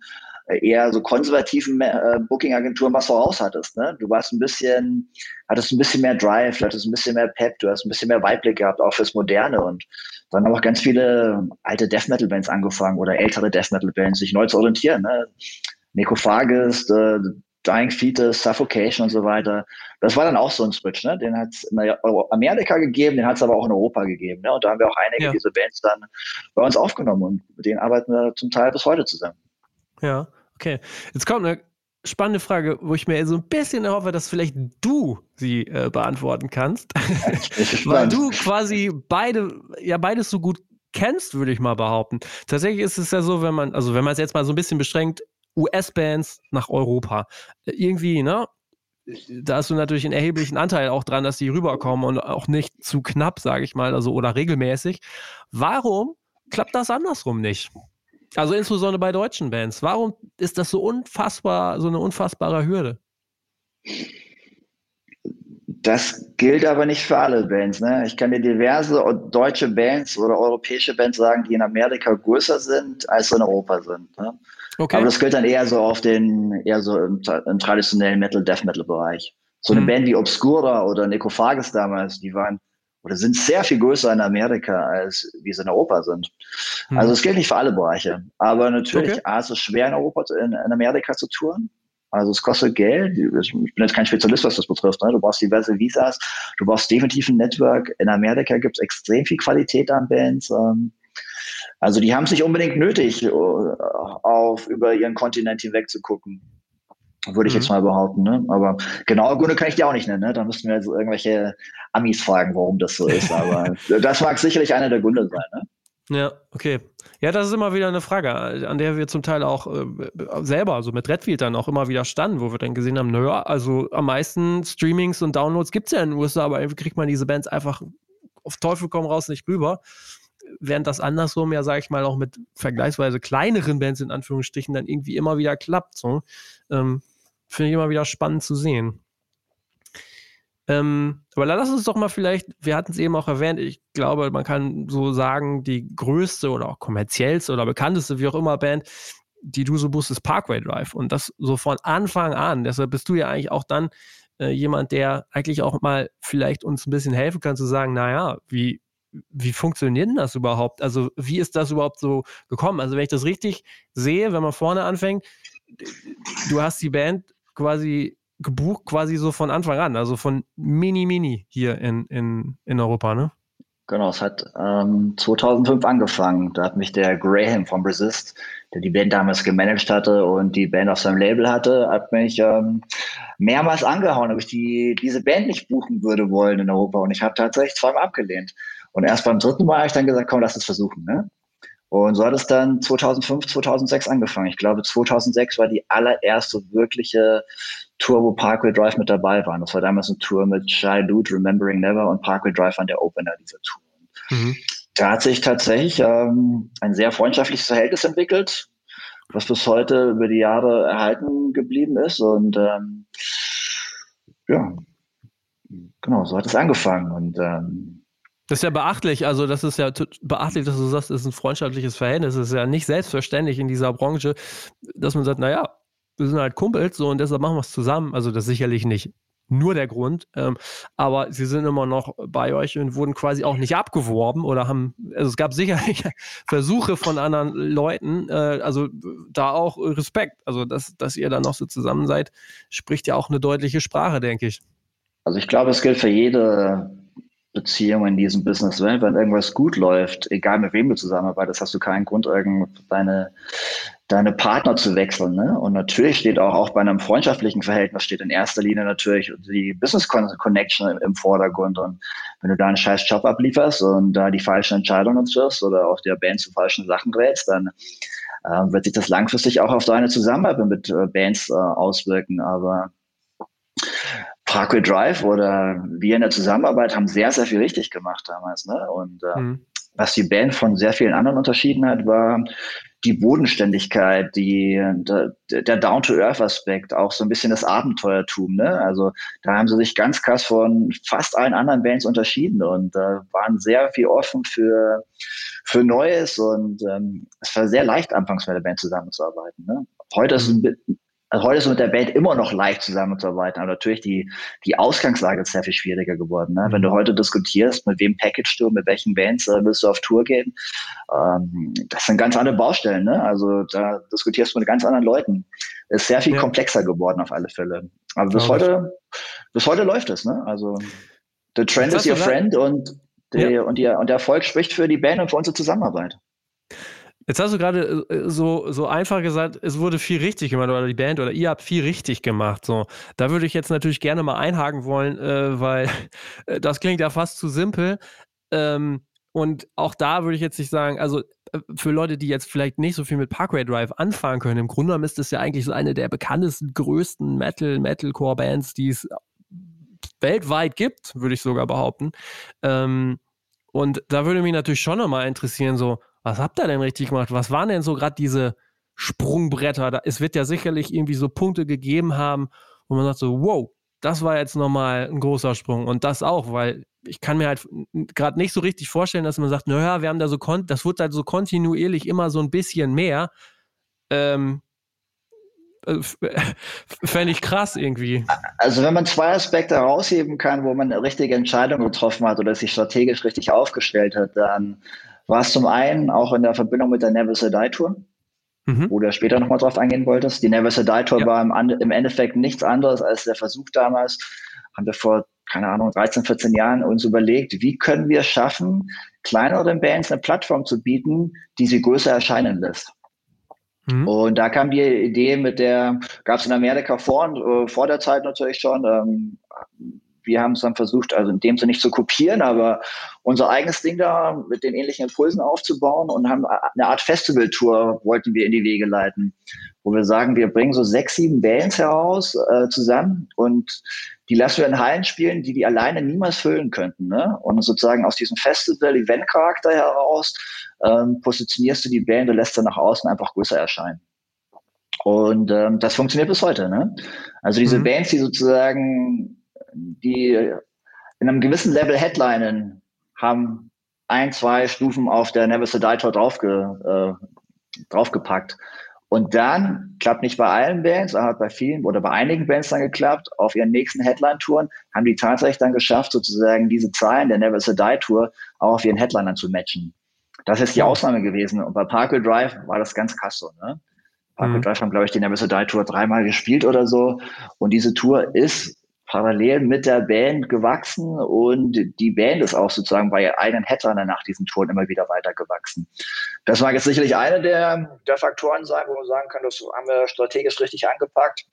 eher so konservativen äh, Booking-Agenturen was voraus hattest. Ne? Du warst ein bisschen, hattest ein bisschen mehr Drive, du hattest ein bisschen mehr Pep, du hast ein bisschen mehr Weitblick gehabt, auch fürs Moderne und dann haben auch ganz viele alte Death Metal Bands angefangen oder ältere Death Metal Bands, sich neu zu orientieren. Ne? Necrophagus, äh, Dying Fetus, Suffocation und so weiter. Das war dann auch so ein Switch. Ne? Den hat es in Amerika gegeben, den hat es aber auch in Europa gegeben. Ne? Und da haben wir auch einige ja. dieser Bands dann bei uns aufgenommen und mit denen arbeiten wir zum Teil bis heute zusammen. Ja, okay. Jetzt kommt eine spannende Frage, wo ich mir so ein bisschen hoffe, dass vielleicht du sie äh, beantworten kannst. [laughs] Weil du quasi beide, ja, beides so gut kennst, würde ich mal behaupten. Tatsächlich ist es ja so, wenn man, also wenn man es jetzt mal so ein bisschen beschränkt, US-Bands nach Europa. Äh, irgendwie, ne? Da hast du natürlich einen erheblichen Anteil auch dran, dass die rüberkommen und auch nicht zu knapp, sage ich mal, also oder regelmäßig. Warum klappt das andersrum nicht? Also insbesondere bei deutschen Bands. Warum ist das so unfassbar, so eine unfassbare Hürde? Das gilt aber nicht für alle Bands. Ne? Ich kann dir diverse deutsche Bands oder europäische Bands sagen, die in Amerika größer sind, als in Europa sind. Ne? Okay. Aber das gilt dann eher so auf den, eher so im, im traditionellen Metal, Death Metal Bereich. So eine hm. Band wie Obscura oder Necrophagus damals, die waren oder sind sehr viel größer in Amerika, als wie sie in Europa sind. Mhm. Also es gilt nicht für alle Bereiche. Aber natürlich, okay. A, es ist schwer in Europa, in, in Amerika zu touren. Also es kostet Geld. Ich bin jetzt kein Spezialist, was das betrifft. Ne? Du brauchst diverse Visas, du brauchst definitiv ein Network. In Amerika gibt es extrem viel Qualität an Bands. Ähm, also die haben es nicht unbedingt nötig, äh, auf über ihren Kontinent hinweg zu gucken. Würde ich mhm. jetzt mal behaupten. Ne? Aber genaue Gründe kann ich dir auch nicht nennen. Ne? Da müssten wir jetzt irgendwelche Amis fragen, warum das so ist. Aber [laughs] das mag sicherlich einer der Gründe sein. Ne? Ja, okay. Ja, das ist immer wieder eine Frage, an der wir zum Teil auch äh, selber, also mit Redfield dann auch immer wieder standen, wo wir dann gesehen haben, naja, also am meisten Streamings und Downloads gibt es ja in den USA, aber irgendwie kriegt man diese Bands einfach auf Teufel komm raus nicht rüber. Während das andersrum ja, sage ich mal, auch mit vergleichsweise kleineren Bands in Anführungsstrichen dann irgendwie immer wieder klappt. So. Ähm, Finde ich immer wieder spannend zu sehen. Ähm, aber lass uns doch mal vielleicht, wir hatten es eben auch erwähnt, ich glaube, man kann so sagen, die größte oder auch kommerziellste oder bekannteste, wie auch immer, Band, die du so buchst, ist Parkway Drive. Und das so von Anfang an. Deshalb bist du ja eigentlich auch dann äh, jemand, der eigentlich auch mal vielleicht uns ein bisschen helfen kann, zu sagen, naja, wie, wie funktioniert denn das überhaupt? Also, wie ist das überhaupt so gekommen? Also, wenn ich das richtig sehe, wenn man vorne anfängt, du hast die Band quasi gebucht, quasi so von Anfang an, also von Mini Mini hier in, in, in Europa, ne? Genau, es hat ähm, 2005 angefangen. Da hat mich der Graham von Resist, der die Band damals gemanagt hatte und die Band auf seinem Label hatte, hat mich ähm, mehrmals angehauen, ob ich die, diese Band nicht buchen würde wollen in Europa. Und ich habe tatsächlich zweimal abgelehnt. Und erst beim dritten Mal habe ich dann gesagt, komm, lass es versuchen. Ne? Und so hat es dann 2005, 2006 angefangen. Ich glaube, 2006 war die allererste wirkliche Tour, wo Parkway Drive mit dabei war. Das war damals eine Tour mit Shy Dude, Remembering Never und Parkway Drive an der Opener dieser Tour. Mhm. Da hat sich tatsächlich ähm, ein sehr freundschaftliches Verhältnis entwickelt, was bis heute über die Jahre erhalten geblieben ist. Und ähm, ja, genau, so hat es angefangen. Und ähm, das ist ja beachtlich, also das ist ja beachtlich, dass du sagst, es ist ein freundschaftliches Verhältnis. Es ist ja nicht selbstverständlich in dieser Branche, dass man sagt, naja, wir sind halt Kumpels so und deshalb machen wir es zusammen. Also das sicherlich nicht nur der Grund. Ähm, aber sie sind immer noch bei euch und wurden quasi auch nicht abgeworben oder haben, also es gab sicherlich [laughs] Versuche von anderen Leuten, äh, also da auch Respekt. Also, dass, dass ihr da noch so zusammen seid, spricht ja auch eine deutliche Sprache, denke ich. Also ich glaube, es gilt für jede Beziehung in diesem Business. Wenn, wenn irgendwas gut läuft, egal mit wem du zusammenarbeitest, hast du keinen Grund, deine, deine Partner zu wechseln. Ne? Und natürlich steht auch, auch bei einem freundschaftlichen Verhältnis steht in erster Linie natürlich die Business Connection im Vordergrund. Und wenn du da einen scheiß Job ablieferst und da die falschen Entscheidungen triffst oder auch der Band zu falschen Sachen rätst, dann äh, wird sich das langfristig auch auf deine Zusammenarbeit mit äh, Bands äh, auswirken. Aber Parkway Drive oder wir in der Zusammenarbeit haben sehr, sehr viel richtig gemacht damals. Ne? Und äh, mhm. was die Band von sehr vielen anderen unterschieden hat, war die Bodenständigkeit, die, der, der Down-to-Earth-Aspekt, auch so ein bisschen das Abenteuertum. Ne? Also da haben sie sich ganz krass von fast allen anderen Bands unterschieden und äh, waren sehr viel offen für, für Neues und ähm, es war sehr leicht, anfangs mit der Band zusammenzuarbeiten. Ne? Heute ist es ein, also heute ist es mit der Band immer noch leicht zusammenzuarbeiten, aber natürlich die, die Ausgangslage ist sehr viel schwieriger geworden. Ne? Wenn du mhm. heute diskutierst, mit wem package du, mit welchen Bands äh, willst du auf Tour gehen, ähm, das sind ganz andere Baustellen. Ne? Also da diskutierst du mit ganz anderen Leuten. Ist sehr viel ja. komplexer geworden auf alle Fälle. Aber bis heute, bis heute läuft es. Ne? Also the trend is your friend und, die, ja. und, die, und der Erfolg spricht für die Band und für unsere Zusammenarbeit. Jetzt hast du gerade äh, so, so einfach gesagt, es wurde viel richtig gemacht oder die Band oder ihr habt viel richtig gemacht. So, da würde ich jetzt natürlich gerne mal einhaken wollen, äh, weil äh, das klingt ja fast zu simpel. Ähm, und auch da würde ich jetzt nicht sagen, also äh, für Leute, die jetzt vielleicht nicht so viel mit Parkway Drive anfangen können, im Grunde genommen ist das ja eigentlich so eine der bekanntesten, größten Metal, Metalcore-Bands, die es weltweit gibt, würde ich sogar behaupten. Ähm, und da würde mich natürlich schon nochmal interessieren, so, was habt ihr denn richtig gemacht? Was waren denn so gerade diese Sprungbretter? Da, es wird ja sicherlich irgendwie so Punkte gegeben haben, wo man sagt so, wow, das war jetzt nochmal ein großer Sprung. Und das auch, weil ich kann mir halt gerade nicht so richtig vorstellen, dass man sagt, naja, wir haben da so, das wird halt so kontinuierlich immer so ein bisschen mehr. Ähm, äh, [laughs] fände ich krass irgendwie. Also wenn man zwei Aspekte herausheben kann, wo man eine richtige Entscheidung getroffen hat oder sich strategisch richtig aufgestellt hat, dann war es zum einen auch in der Verbindung mit der Never Say Die Tour, mhm. wo du später nochmal drauf eingehen wolltest. Die Never Say Die Tour ja. war im, im, Endeffekt nichts anderes als der Versuch damals, haben wir vor, keine Ahnung, 13, 14 Jahren uns überlegt, wie können wir es schaffen, kleineren Bands eine Plattform zu bieten, die sie größer erscheinen lässt. Mhm. Und da kam die Idee mit der, gab es in Amerika vor, äh, vor der Zeit natürlich schon, ähm, wir haben es dann versucht, also in dem Sinne nicht zu kopieren, aber unser eigenes Ding da mit den ähnlichen Impulsen aufzubauen und haben eine Art Festivaltour wollten wir in die Wege leiten, wo wir sagen, wir bringen so sechs, sieben Bands heraus äh, zusammen und die lassen wir in Hallen spielen, die die alleine niemals füllen könnten. Ne? Und sozusagen aus diesem Festival-Event-Charakter heraus ähm, positionierst du die Band und lässt sie nach außen einfach größer erscheinen. Und ähm, das funktioniert bis heute. Ne? Also diese mhm. Bands, die sozusagen die in einem gewissen Level Headlinen haben ein, zwei Stufen auf der Never Say Die Tour draufge, äh, draufgepackt. Und dann klappt nicht bei allen Bands, aber hat bei vielen oder bei einigen Bands dann geklappt. Auf ihren nächsten Headline-Touren haben die tatsächlich dann geschafft, sozusagen diese Zahlen der Never Say Die Tour auch auf ihren Headlinern zu matchen. Das ist die Ausnahme gewesen. Und bei Parkway Drive war das ganz krass so. Ne? Parkway mhm. Drive haben, glaube ich, die Never Say Die Tour dreimal gespielt oder so. Und diese Tour ist parallel mit der Band gewachsen und die Band ist auch sozusagen bei eigenen Headliner nach diesen Touren immer wieder weiter gewachsen. Das mag jetzt sicherlich eine der, der Faktoren sein, wo man sagen kann, das haben wir strategisch richtig angepackt.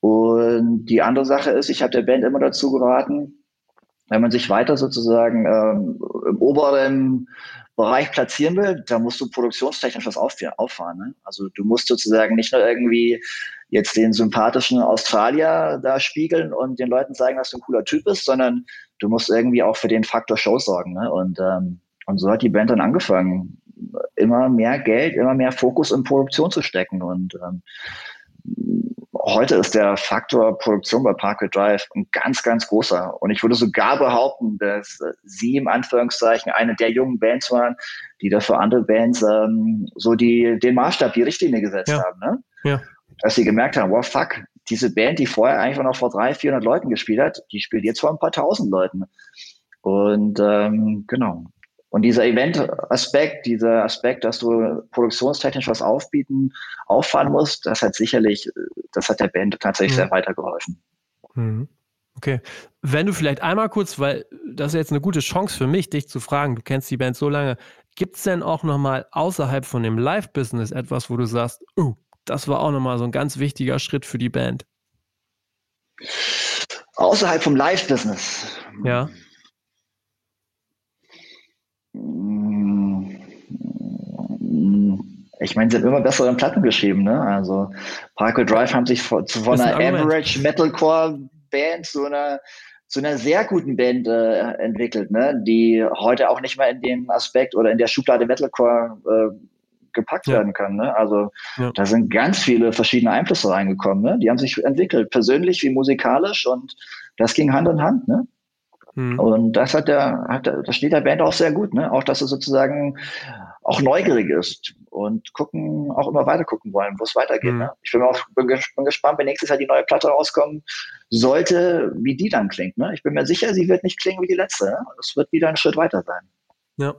Und die andere Sache ist, ich habe der Band immer dazu geraten, wenn man sich weiter sozusagen ähm, im oberen Bereich platzieren will, da musst du produktionstechnisch was auffahren. Ne? Also du musst sozusagen nicht nur irgendwie jetzt den sympathischen Australier da spiegeln und den Leuten zeigen, dass du ein cooler Typ bist, sondern du musst irgendwie auch für den Faktor Show sorgen. Ne? Und, ähm, und so hat die Band dann angefangen, immer mehr Geld, immer mehr Fokus in Produktion zu stecken. Und ähm, heute ist der Faktor Produktion bei Parkway Drive ein ganz, ganz großer. Und ich würde sogar behaupten, dass sie im Anführungszeichen eine der jungen Bands waren, die da für andere Bands ähm, so die, den Maßstab, die Richtlinie gesetzt ja. haben. Ne? Ja. Dass sie gemerkt haben, wow, fuck, diese Band, die vorher einfach noch vor 300, 400 Leuten gespielt hat, die spielt jetzt vor ein paar tausend Leuten. Und ähm, genau. Und dieser Event-Aspekt, dieser Aspekt, dass du produktionstechnisch was aufbieten, auffahren musst, das hat sicherlich, das hat der Band tatsächlich mhm. sehr weitergeholfen. Mhm. Okay. Wenn du vielleicht einmal kurz, weil das ist jetzt eine gute Chance für mich, dich zu fragen, du kennst die Band so lange, gibt es denn auch nochmal außerhalb von dem Live-Business etwas, wo du sagst, oh, das war auch nochmal so ein ganz wichtiger Schritt für die Band? Außerhalb vom Live-Business? Ja. Ich meine, sie haben immer bessere Platten geschrieben, ne? Also Parkway Drive haben sich von, von einer ein Average Metalcore Band zu einer zu einer sehr guten Band äh, entwickelt, ne? die heute auch nicht mehr in den Aspekt oder in der Schublade Metalcore äh, gepackt ja. werden kann. Ne? Also ja. da sind ganz viele verschiedene Einflüsse reingekommen. Ne? Die haben sich entwickelt, persönlich wie musikalisch und das ging Hand in Hand. Ne? Hm. Und das hat der, hat der, das steht der Band auch sehr gut, ne? Auch dass er sozusagen auch neugierig ist und gucken, auch immer weiter gucken wollen, wo es weitergeht. Hm. Ne? Ich bin auch bin, bin gespannt, wenn nächstes Jahr die neue Platte rauskommen sollte, wie die dann klingt. Ne? Ich bin mir sicher, sie wird nicht klingen wie die letzte. Ne? Es wird wieder ein Schritt weiter sein. Ja.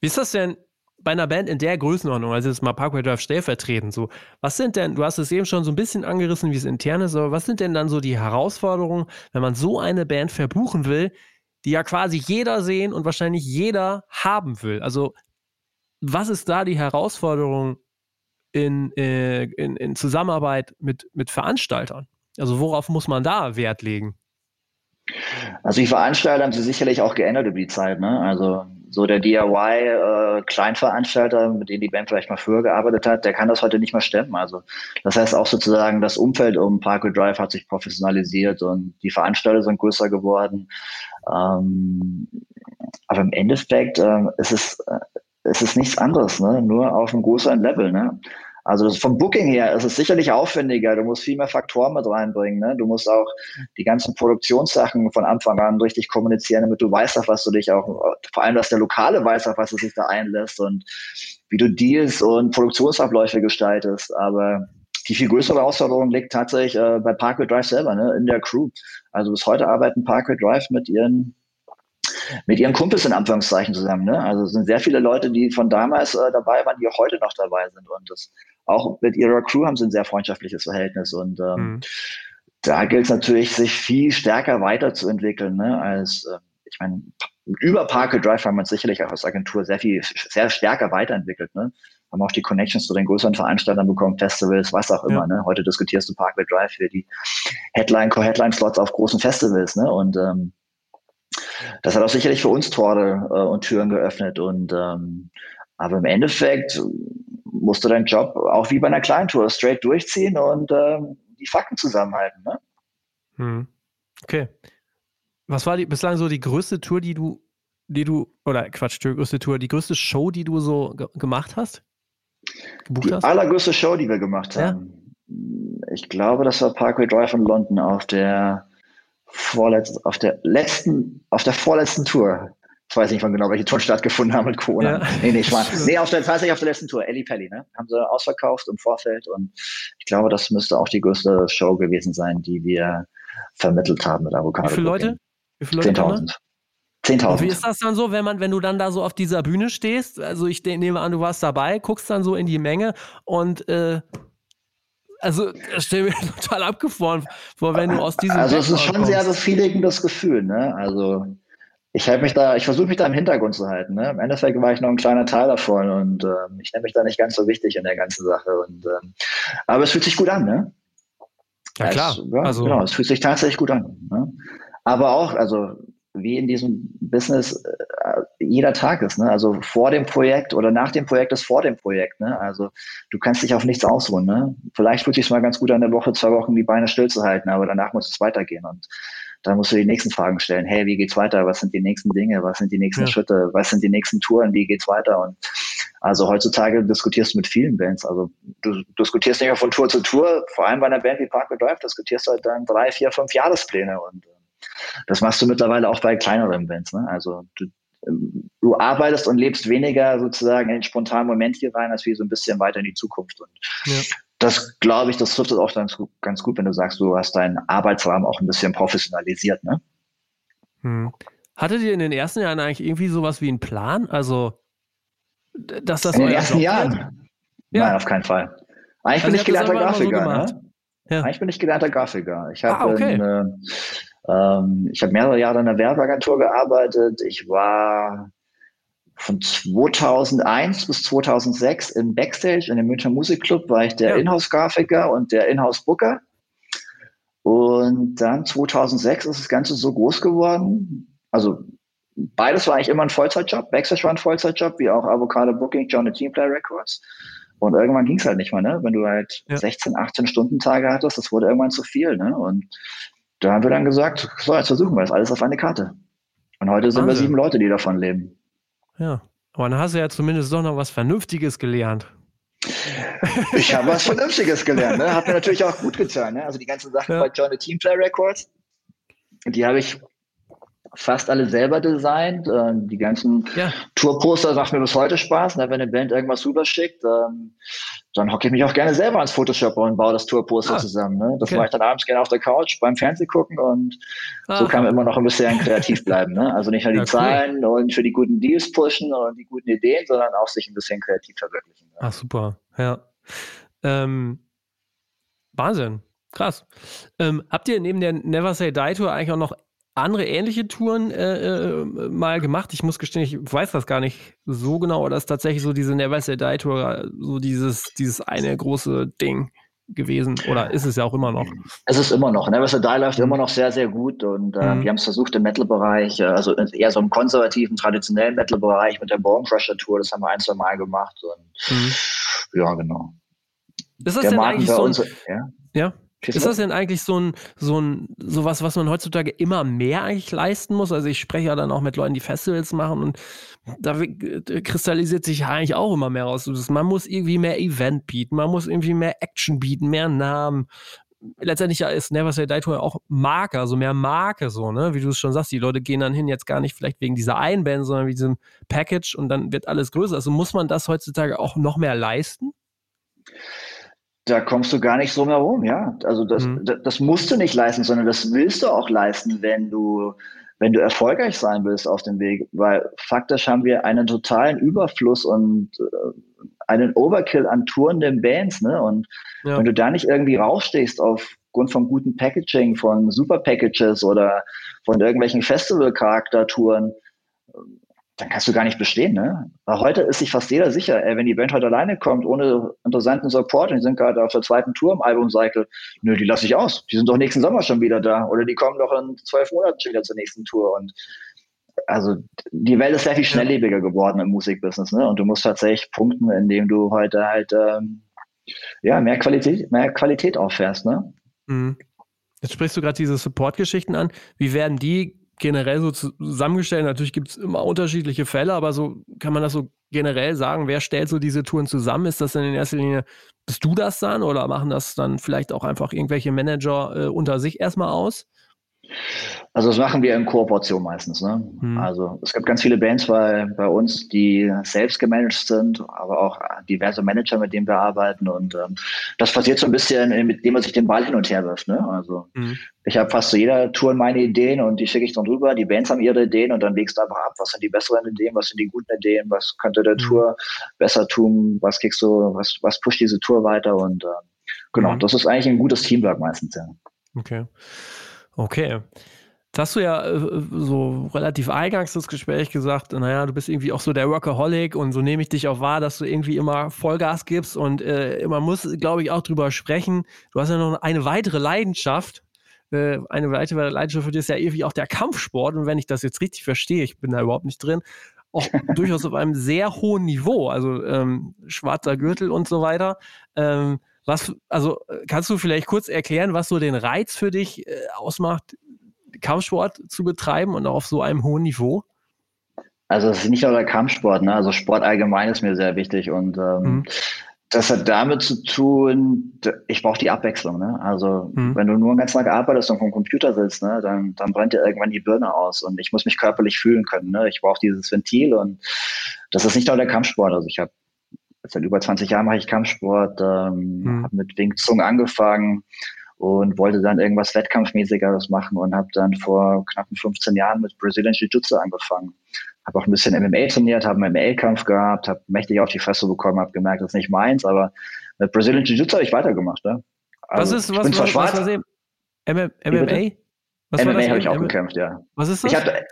Wie ist das denn bei einer Band in der Größenordnung, also jetzt mal Parkway Drive stellvertretend, so, was sind denn, du hast es eben schon so ein bisschen angerissen, wie es intern ist, aber was sind denn dann so die Herausforderungen, wenn man so eine Band verbuchen will, die ja quasi jeder sehen und wahrscheinlich jeder haben will? Also, was ist da die Herausforderung in, äh, in, in Zusammenarbeit mit, mit Veranstaltern? Also, worauf muss man da Wert legen? Also die Veranstalter haben sie sicherlich auch geändert über die Zeit. Ne? Also so der DIY-Kleinveranstalter, äh, mit dem die Band vielleicht mal früher gearbeitet hat, der kann das heute nicht mehr stemmen. Also das heißt auch sozusagen, das Umfeld um Parkway Drive hat sich professionalisiert und die Veranstalter sind größer geworden. Ähm, aber im Endeffekt äh, ist es, ist nichts anderes, ne? nur auf einem größeren Level. Ne? Also vom Booking her ist es sicherlich aufwendiger. Du musst viel mehr Faktoren mit reinbringen. Ne? Du musst auch die ganzen Produktionssachen von Anfang an richtig kommunizieren, damit du weißt, auf was du dich auch, vor allem, dass der Lokale weiß, auf was er sich da einlässt und wie du Deals und Produktionsabläufe gestaltest. Aber die viel größere Herausforderung liegt tatsächlich äh, bei Parkway Drive selber, ne? in der Crew. Also bis heute arbeiten Parkway Drive mit ihren mit ihren Kumpels in Anführungszeichen zusammen. Ne? Also es sind sehr viele Leute, die von damals äh, dabei waren, die auch heute noch dabei sind. Und das auch mit ihrer Crew haben sie ein sehr freundschaftliches Verhältnis. Und ähm, mhm. da gilt es natürlich, sich viel stärker weiterzuentwickeln, ne? als äh, ich meine, über Parker Drive haben wir uns sicherlich auch als Agentur sehr viel, sehr stärker weiterentwickelt. Ne? Haben auch die Connections zu den größeren Veranstaltern bekommen, Festivals, was auch immer. Ja. Ne? Heute diskutierst du Parkway Drive für die Headline, Co-Headline-Slots auf großen Festivals. Ne? Und ähm, das hat auch sicherlich für uns Tore äh, und Türen geöffnet. Und ähm, aber im Endeffekt musst du deinen Job auch wie bei einer Kleintour straight durchziehen und ähm, die Fakten zusammenhalten. Ne? Hm. Okay. Was war die, bislang so die größte Tour, die du, die du, oder Quatsch, die größte Tour, die größte Show, die du so gemacht hast? Gebucht die hast? allergrößte Show, die wir gemacht haben. Ja? Ich glaube, das war Parkway Drive in London auf der vorletzten, auf der letzten, auf der vorletzten Tour. Ich weiß nicht mal genau, welche Tour stattgefunden haben mit Corona. Ja. Nee, nee, ich war, nee, auf der, tatsächlich auf der letzten Tour, Ellie Pelli, ne? Haben sie ausverkauft im Vorfeld und ich glaube, das müsste auch die größte Show gewesen sein, die wir vermittelt haben mit Avocado. Wie viele Leute? Wie viele Leute? 10.000. 10.000. Wie ist das dann so, wenn man, wenn du dann da so auf dieser Bühne stehst? Also ich nehme an, du warst dabei, guckst dann so in die Menge und äh, also stell mir [laughs] total abgefahren vor, wenn du aus diesem. Also es ist schon sehr befriedigendes Gefühl, ne? Also ich halte mich da, ich versuche mich da im Hintergrund zu halten. Ne? Im Endeffekt war ich noch ein kleiner Teil davon und äh, ich nehme mich da nicht ganz so wichtig in der ganzen Sache. Und, äh, aber es fühlt sich gut an, ne? Ja klar. Es, ja, also genau, es fühlt sich tatsächlich gut an. Ne? Aber auch, also wie in diesem Business äh, jeder Tag ist. Ne? Also vor dem Projekt oder nach dem Projekt ist vor dem Projekt. Ne? Also du kannst dich auf nichts ausruhen. Ne? Vielleicht fühlt sich mal ganz gut an, eine Woche, zwei Wochen die Beine stillzuhalten, aber danach muss es weitergehen. Und dann musst du die nächsten Fragen stellen. Hey, wie geht's weiter? Was sind die nächsten Dinge? Was sind die nächsten ja. Schritte? Was sind die nächsten Touren? Wie geht's weiter? Und also heutzutage diskutierst du mit vielen Bands. Also du diskutierst nicht mehr von Tour zu Tour, vor allem bei einer Band wie Parkway Drive, diskutierst du halt dann drei, vier, fünf Jahrespläne und das machst du mittlerweile auch bei kleineren Bands. Ne? Also du, du arbeitest und lebst weniger sozusagen in den spontanen Moment hier rein, als wie so ein bisschen weiter in die Zukunft. Und ja. Das glaube ich, das trifft es auch ganz, ganz gut, wenn du sagst, du hast deinen Arbeitsrahmen auch ein bisschen professionalisiert, ne? Hm. Hattet ihr in den ersten Jahren eigentlich irgendwie sowas wie einen Plan? Also, dass das in den ersten Job Jahren? Ja. Nein, auf keinen Fall. Eigentlich also bin ich gelernter Grafiker, so ne? Ja. Eigentlich bin ich gelernter Grafiker. Ich habe ah, okay. ähm, ich habe mehrere Jahre in einer Werbeagentur gearbeitet. Ich war von 2001 bis 2006 im Backstage in dem Münchner Musikclub war ich der ja. Inhouse-Grafiker und der Inhouse-Booker. Und dann 2006 ist das Ganze so groß geworden. Also beides war eigentlich immer ein Vollzeitjob. Backstage war ein Vollzeitjob, wie auch Avocado Booking, John the Teamplayer Records. Und irgendwann ging es halt nicht mehr, ne? Wenn du halt ja. 16, 18 Stunden Tage hattest, das wurde irgendwann zu viel, ne? Und da haben wir dann gesagt, so, jetzt versuchen wir das alles auf eine Karte. Und heute sind Wahnsinn. wir sieben Leute, die davon leben. Ja, aber dann hast du ja zumindest doch noch was Vernünftiges gelernt. Ich habe was Vernünftiges gelernt. Ne? Hat mir natürlich auch gut getan. Ne? Also die ganzen Sachen ja. bei Johnny Teamplay Records, die habe ich fast alle selber designt. Ähm, die ganzen ja. Tourposter machen mir bis heute Spaß. Ne? Wenn eine Band irgendwas rüberschickt, ähm, dann hocke ich mich auch gerne selber ans Photoshop und baue das Tourposter ah. zusammen. Ne? Das okay. mache ich dann abends gerne auf der Couch beim Fernsehen gucken und ah. so kann man immer noch ein bisschen kreativ bleiben. Ne? Also nicht nur die [laughs] ja, Zahlen cool. und für die guten Deals pushen und die guten Ideen, sondern auch sich ein bisschen kreativ verwirklichen. Ne? Ach super, ja. Ähm, Wahnsinn. Krass. Ähm, habt ihr neben der Never Say Die Tour eigentlich auch noch andere ähnliche Touren äh, äh, mal gemacht. Ich muss gestehen, ich weiß das gar nicht so genau, das ist tatsächlich so diese Never Say Die Tour, so dieses, dieses eine große Ding gewesen oder ist es ja auch immer noch? Es ist immer noch. Never Say Die läuft immer noch sehr, sehr gut und äh, mhm. wir haben es versucht im Metal-Bereich, äh, also eher so im konservativen, traditionellen Metal-Bereich mit der Bone Crusher Tour, das haben wir ein, zwei Mal gemacht und mhm. ja, genau. Ist das der denn Marken eigentlich so uns, ja? ja? Ist das denn eigentlich so ein, so ein, sowas, was man heutzutage immer mehr eigentlich leisten muss? Also ich spreche ja dann auch mit Leuten, die Festivals machen und da kristallisiert sich eigentlich auch immer mehr raus. Man muss irgendwie mehr Event bieten, man muss irgendwie mehr Action bieten, mehr Namen. Letztendlich ist Never Say Die Tour auch Marke, also mehr Marke so, ne? Wie du es schon sagst, die Leute gehen dann hin, jetzt gar nicht vielleicht wegen dieser einen Band, sondern wegen diesem Package und dann wird alles größer. Also muss man das heutzutage auch noch mehr leisten? Da kommst du gar nicht so mehr rum, ja. Also das, mhm. das, das, musst du nicht leisten, sondern das willst du auch leisten, wenn du, wenn du erfolgreich sein willst auf dem Weg. Weil faktisch haben wir einen totalen Überfluss und äh, einen Overkill an tourenden Bands, ne? Und ja. wenn du da nicht irgendwie rausstehst aufgrund von guten Packaging, von Super Packages oder von irgendwelchen Festival-Charaktertouren, dann kannst du gar nicht bestehen, ne? Weil heute ist sich fast jeder sicher, ey, wenn die Band heute alleine kommt, ohne interessanten Support, und die sind gerade auf der zweiten Tour im Albumcycle, nö, die lasse ich aus. Die sind doch nächsten Sommer schon wieder da. Oder die kommen doch in zwölf Monaten schon wieder zur nächsten Tour. Und also die Welt ist sehr viel schnelllebiger geworden im Musikbusiness, ne? Und du musst tatsächlich punkten, indem du heute halt ähm, ja mehr Qualität, mehr Qualität auffährst, ne? Mhm. Jetzt sprichst du gerade diese Support-Geschichten an. Wie werden die generell so zusammengestellt? Natürlich gibt es immer unterschiedliche Fälle, aber so kann man das so generell sagen, wer stellt so diese Touren zusammen? Ist das dann in erster Linie, bist du das dann oder machen das dann vielleicht auch einfach irgendwelche Manager äh, unter sich erstmal aus? Also das machen wir in Kooperation meistens. Ne? Hm. Also es gibt ganz viele Bands bei, bei uns, die selbst gemanagt sind, aber auch diverse Manager, mit denen wir arbeiten. Und ähm, das passiert so ein bisschen, mit dem man sich den Ball hin und her wirft. Ne? Also hm. ich habe fast zu jeder Tour meine Ideen und die schicke ich dann rüber. Die Bands haben ihre Ideen und dann legst du einfach ab, was sind die besseren Ideen, was sind die guten Ideen, was könnte der hm. Tour besser tun, was kriegst du, was, was pusht diese Tour weiter. Und äh, genau, hm. das ist eigentlich ein gutes Teamwork meistens. Ja. Okay. Okay. Jetzt hast du ja äh, so relativ eingangs das Gespräch gesagt, naja, du bist irgendwie auch so der Workaholic und so nehme ich dich auch wahr, dass du irgendwie immer Vollgas gibst und äh, man muss, glaube ich, auch drüber sprechen. Du hast ja noch eine weitere Leidenschaft. Äh, eine weitere Leidenschaft für dich ist ja irgendwie auch der Kampfsport und wenn ich das jetzt richtig verstehe, ich bin da überhaupt nicht drin, auch [laughs] durchaus auf einem sehr hohen Niveau, also ähm, schwarzer Gürtel und so weiter. Ähm, was, also kannst du vielleicht kurz erklären, was so den Reiz für dich äh, ausmacht, Kampfsport zu betreiben und auch auf so einem hohen Niveau? Also es ist nicht nur der Kampfsport, ne? Also Sport allgemein ist mir sehr wichtig und ähm, mhm. das hat damit zu tun, ich brauche die Abwechslung, ne? Also mhm. wenn du nur einen ganzen Tag arbeitest und vom Computer sitzt, ne, dann, dann brennt dir irgendwann die Birne aus und ich muss mich körperlich fühlen können, ne? Ich brauche dieses Ventil und das ist nicht nur der Kampfsport. Also ich habe seit über 20 Jahren mache ich Kampfsport, ähm, hm. habe mit Wing Zung angefangen und wollte dann irgendwas Wettkampfmäßigeres machen und habe dann vor knapp 15 Jahren mit Brazilian Jiu-Jitsu angefangen. Habe auch ein bisschen MMA trainiert, habe einen MMA-Kampf gehabt, habe mächtig auf die Fresse bekommen, habe gemerkt, das ist nicht meins, aber mit Brazilian Jiu-Jitsu habe ich weitergemacht. Ne? Also, was ist, was, was, was, was, MMA? Was MMA habe ich auch gekämpft, ja. Was ist das? Ich hatte,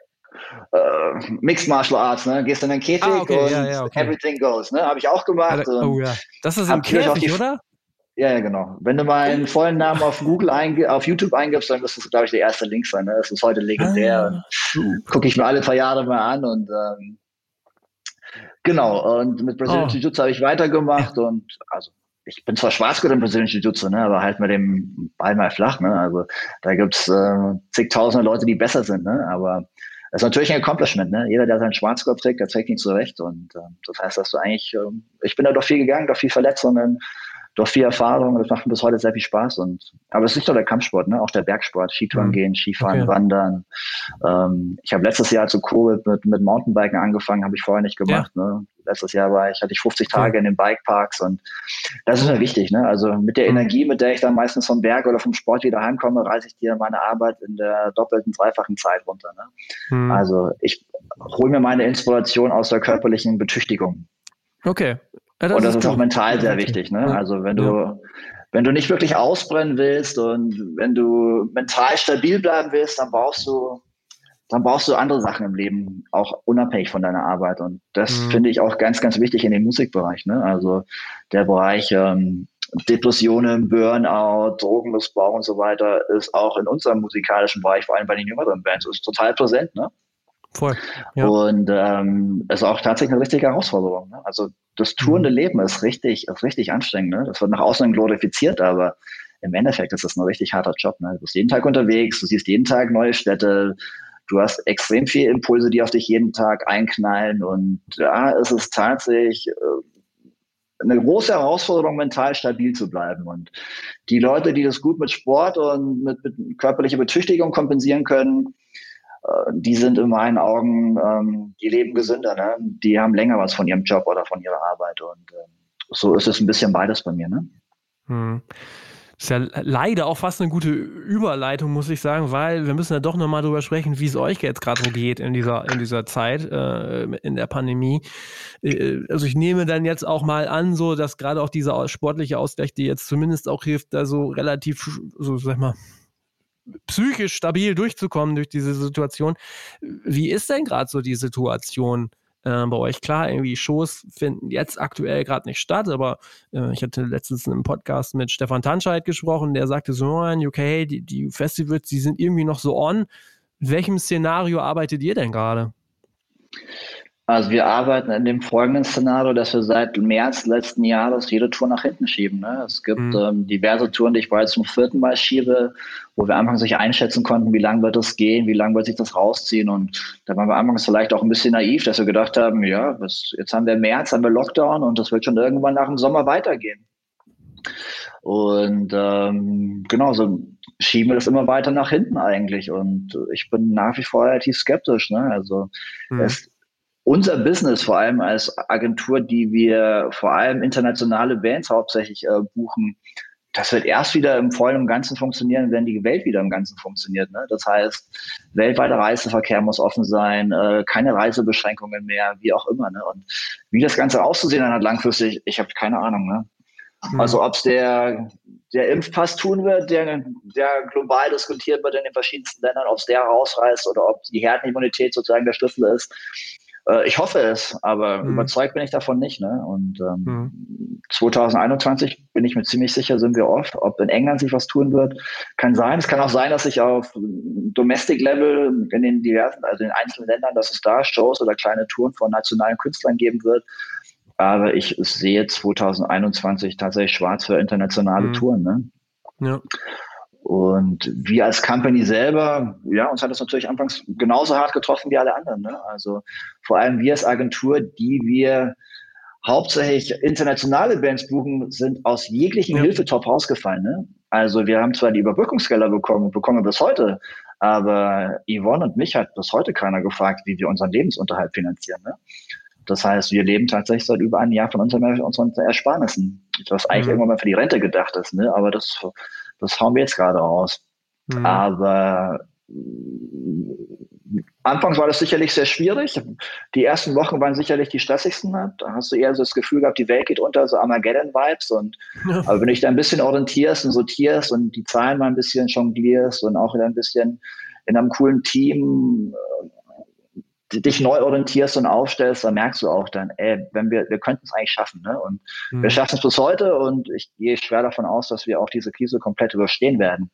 äh, Mixed Martial Arts, ne? Gehst in den Käfig ah, okay, und ja, ja, okay. everything goes, ne? Habe ich auch gemacht. Ja, oh ja. Das ist im Käfig, oder? Ja, ja, genau. Wenn du meinen vollen Namen auf Google auf YouTube eingibst, dann müsste es, glaube ich, der erste Link sein. Ne? Das ist heute legendär. Ah, Gucke ich mir alle paar Jahre mal an und ähm, genau. Und mit Brazilian oh. Jiu-Jitsu habe ich weitergemacht und also ich bin zwar Schwarzgurt im Brazilian Jiu-Jitsu, ne, aber halt mit dem Ball mal flach. Ne? Also da gibt's äh, zigtausende Leute, die besser sind. Ne? Aber das ist natürlich ein Accomplishment, ne? Jeder, der seinen Schwarzkopf trägt, der trägt ihn zurecht. Und äh, das heißt, dass du eigentlich, äh, ich bin da doch viel gegangen, doch viel Verletzungen, doch viel Erfahrung. Das macht mir bis heute sehr viel Spaß. Und aber es ist nicht nur der Kampfsport, ne? Auch der Bergsport, Skitouren mhm. gehen, Skifahren, okay. Wandern. Ähm, ich habe letztes Jahr zu Covid mit, mit Mountainbiken angefangen, habe ich vorher nicht gemacht. Ja. Ne? letztes Jahr war ich, hatte ich 50 Tage in den Bikeparks und das ist mir wichtig. Ne? Also mit der mhm. Energie, mit der ich dann meistens vom Berg oder vom Sport wieder heimkomme, reiße ich dir meine Arbeit in der doppelten, dreifachen Zeit runter. Ne? Mhm. Also ich hole mir meine Inspiration aus der körperlichen Betüchtigung. Okay. Ja, das und das ist, ist auch mental sehr wichtig. Ne? Ja. Also wenn du ja. wenn du nicht wirklich ausbrennen willst und wenn du mental stabil bleiben willst, dann brauchst du dann brauchst du andere Sachen im Leben, auch unabhängig von deiner Arbeit. Und das mhm. finde ich auch ganz, ganz wichtig in dem Musikbereich. Ne? Also der Bereich ähm, Depressionen, Burnout, Drogenmissbrauch und so weiter ist auch in unserem musikalischen Bereich, vor allem bei den jüngeren Bands, ist total präsent. Ne? Voll. Ja. Und ähm, ist auch tatsächlich eine richtige Herausforderung. Ne? Also das tourende mhm. Leben ist richtig, ist richtig anstrengend. Ne? Das wird nach außen glorifiziert, aber im Endeffekt ist das ein richtig harter Job. Ne? Du bist jeden Tag unterwegs, du siehst jeden Tag neue Städte, du hast extrem viele Impulse, die auf dich jeden Tag einknallen und da ist es tatsächlich äh, eine große Herausforderung, mental stabil zu bleiben. Und die Leute, die das gut mit Sport und mit, mit körperlicher Betüchtigung kompensieren können, die sind in meinen Augen, ähm, die leben gesünder, ne? die haben länger was von ihrem Job oder von ihrer Arbeit. Und äh, so ist es ein bisschen beides bei mir. Ne? Hm ist ja leider auch fast eine gute Überleitung, muss ich sagen, weil wir müssen ja doch nochmal drüber sprechen, wie es euch jetzt gerade so geht in dieser, in dieser Zeit, äh, in der Pandemie. Äh, also ich nehme dann jetzt auch mal an, so, dass gerade auch dieser sportliche Ausgleich, die jetzt zumindest auch hilft, da so relativ, so sag mal, psychisch stabil durchzukommen durch diese Situation. Wie ist denn gerade so die Situation? äh, bei euch. Klar, irgendwie Shows finden jetzt aktuell gerade nicht statt, aber äh, ich hatte letztens einem Podcast mit Stefan Tanscheid gesprochen, der sagte so, in UK, die, die Festivals, die sind irgendwie noch so on. In welchem Szenario arbeitet ihr denn gerade? Also wir arbeiten in dem folgenden Szenario, dass wir seit März letzten Jahres jede Tour nach hinten schieben. Ne? Es gibt mhm. ähm, diverse Touren, die ich bereits zum vierten Mal schiebe, wo wir anfangs nicht einschätzen konnten, wie lange wird das gehen, wie lange wird sich das rausziehen. Und da waren wir anfangs vielleicht auch ein bisschen naiv, dass wir gedacht haben, ja, was, jetzt haben wir März, haben wir Lockdown und das wird schon irgendwann nach dem Sommer weitergehen. Und ähm, genau, so schieben wir das immer weiter nach hinten eigentlich. Und ich bin nach wie vor relativ skeptisch. Ne? Also mhm. es, unser Business, vor allem als Agentur, die wir vor allem internationale Bands hauptsächlich äh, buchen, das wird erst wieder im vollen und Ganzen funktionieren, wenn die Welt wieder im Ganzen funktioniert. Ne? Das heißt, weltweiter Reiseverkehr muss offen sein, äh, keine Reisebeschränkungen mehr, wie auch immer. Ne? Und wie das Ganze auszusehen hat langfristig, ich habe keine Ahnung. Ne? Mhm. Also ob es der, der Impfpass tun wird, der, der global diskutiert wird in den verschiedensten Ländern, ob es der rausreißt oder ob die Herdenimmunität sozusagen der Schlüssel ist. Äh, ich hoffe es, aber mhm. überzeugt bin ich davon nicht. Ne? Und ähm, mhm. 2021 bin ich mir ziemlich sicher, sind wir off. Ob in England sich was tun wird, kann sein. Es kann auch sein, dass sich auf Domestic-Level in den diversen, also in den einzelnen Ländern, dass es da Shows oder kleine Touren von nationalen Künstlern geben wird. Aber ich sehe 2021 tatsächlich schwarz für internationale mhm. Touren. Ne? Ja. Und wir als Company selber, ja, uns hat das natürlich anfangs genauso hart getroffen wie alle anderen. Ne? Also vor allem wir als Agentur, die wir hauptsächlich internationale Bands buchen, sind aus jeglichen ja. Hilfetop rausgefallen. Ne? Also wir haben zwar die Überbrückungsgelder bekommen, bekommen bis heute, aber Yvonne und mich hat bis heute keiner gefragt, wie wir unseren Lebensunterhalt finanzieren. Ne? Das heißt, wir leben tatsächlich seit über einem Jahr von unseren, unseren Ersparnissen, was eigentlich mhm. irgendwann mal für die Rente gedacht ist. Ne? Aber das, das hauen wir jetzt gerade raus. Mhm. Aber Anfangs war das sicherlich sehr schwierig. Die ersten Wochen waren sicherlich die stressigsten. Da hast du eher so das Gefühl gehabt, die Welt geht unter, so Armageddon-Vibes. Und ja. [laughs] aber wenn du dich da ein bisschen orientierst und sortierst und die Zahlen mal ein bisschen jonglierst und auch ein bisschen in einem coolen Team äh, dich neu orientierst und aufstellst, dann merkst du auch dann, ey, wenn wir, wir könnten es eigentlich schaffen, ne? Und mhm. wir schaffen es bis heute und ich gehe schwer davon aus, dass wir auch diese Krise komplett überstehen werden.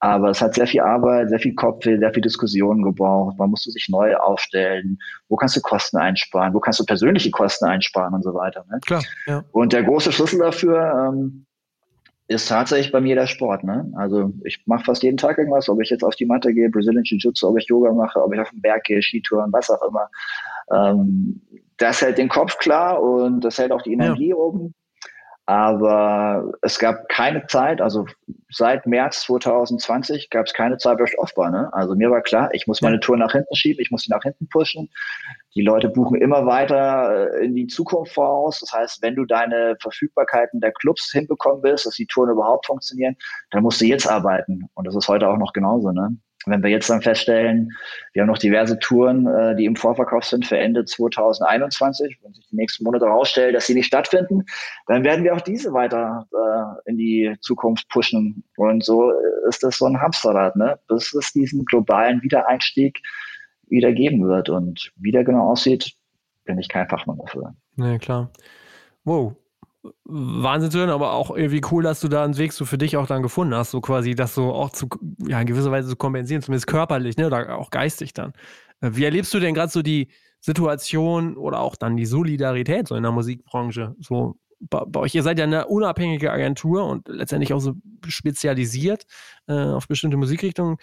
Aber es hat sehr viel Arbeit, sehr viel Kopf, sehr viel Diskussionen gebraucht. Man musste sich neu aufstellen. Wo kannst du Kosten einsparen? Wo kannst du persönliche Kosten einsparen und so weiter? Ne? Klar, ja. Und der große Schlüssel dafür ähm, ist tatsächlich bei mir der Sport. Ne? Also ich mache fast jeden Tag irgendwas, ob ich jetzt auf die Matte gehe, Brazilian Jiu-Jitsu, ob ich Yoga mache, ob ich auf den Berg gehe, Skitouren, was auch immer. Ähm, das hält den Kopf klar und das hält auch die Energie ja. oben. Aber es gab keine Zeit, also seit März 2020 gab es keine Zeit, ich off war. Ne? Also mir war klar, ich muss meine Tour nach hinten schieben, ich muss sie nach hinten pushen. Die Leute buchen immer weiter äh, in die Zukunft voraus. Das heißt, wenn du deine Verfügbarkeiten der Clubs hinbekommen willst, dass die Touren überhaupt funktionieren, dann musst du jetzt arbeiten. Und das ist heute auch noch genauso. Ne? Wenn wir jetzt dann feststellen, wir haben noch diverse Touren, äh, die im Vorverkauf sind für Ende 2021, wenn sich die nächsten Monate herausstellen, dass sie nicht stattfinden, dann werden wir auch diese weiter äh, in die Zukunft pushen. Und so ist das so ein Hamsterrad, ne? bis es diesen globalen Wiedereinstieg wieder geben wird. Und wie der genau aussieht, bin ich kein Fachmann dafür. Nee, klar. Wow, Wahnsinn zu hören, aber auch irgendwie cool, dass du da einen Weg so für dich auch dann gefunden hast, so quasi das so auch zu, ja, in gewisser Weise zu kompensieren, zumindest körperlich, ne, oder auch geistig dann. Äh, wie erlebst du denn gerade so die Situation oder auch dann die Solidarität so in der Musikbranche? So bei, bei euch, ihr seid ja eine unabhängige Agentur und letztendlich auch so spezialisiert äh, auf bestimmte Musikrichtungen.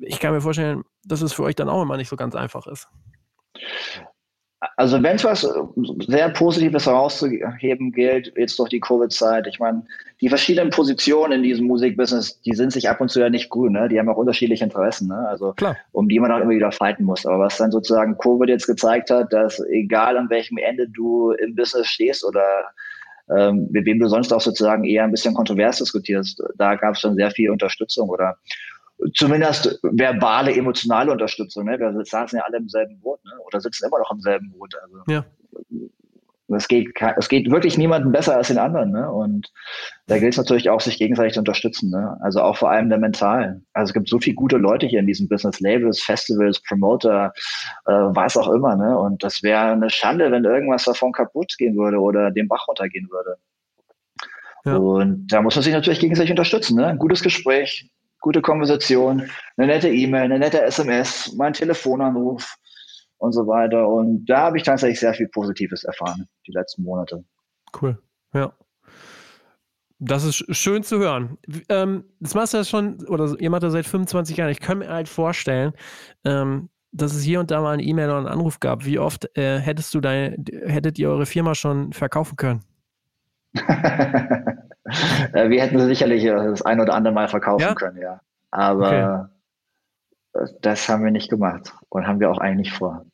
Ich kann mir vorstellen, dass es für euch dann auch immer nicht so ganz einfach ist. Also wenn es was sehr Positives herauszuheben gilt, jetzt durch die Covid-Zeit. Ich meine, die verschiedenen Positionen in diesem Musikbusiness, die sind sich ab und zu ja nicht grün. Ne? Die haben auch unterschiedliche Interessen, ne? also Klar. um die man auch immer wieder fighten muss. Aber was dann sozusagen Covid jetzt gezeigt hat, dass egal an welchem Ende du im Business stehst oder ähm, mit wem du sonst auch sozusagen eher ein bisschen kontrovers diskutierst, da gab es schon sehr viel Unterstützung oder zumindest verbale, emotionale Unterstützung. Ne? Wir saßen ja alle im selben Boot ne? oder sitzen immer noch im selben Boot. Also, ja. Es geht, es geht wirklich niemandem besser als den anderen. Ne? Und da gilt es natürlich auch, sich gegenseitig zu unterstützen. Ne? Also auch vor allem der Mentalen. Also es gibt so viele gute Leute hier in diesem Business, Labels, Festivals, Promoter, äh, was auch immer. Ne? Und das wäre eine Schande, wenn irgendwas davon kaputt gehen würde oder den Bach runtergehen würde. Ja. Und da muss man sich natürlich gegenseitig unterstützen. Ne? Ein gutes Gespräch, gute Konversation, eine nette E-Mail, eine nette SMS, mein Telefonanruf und so weiter. Und da habe ich tatsächlich sehr viel Positives erfahren, die letzten Monate. Cool, ja. Das ist schön zu hören. Ähm, das machst du ja schon, oder ihr macht das seit 25 Jahren. Ich kann mir halt vorstellen, ähm, dass es hier und da mal eine E-Mail oder einen Anruf gab. Wie oft äh, hättest du deine, hättet ihr eure Firma schon verkaufen können? [laughs] Äh, wir hätten sicherlich äh, das ein oder andere Mal verkaufen ja? können, ja. Aber okay. das haben wir nicht gemacht und haben wir auch eigentlich nicht vor.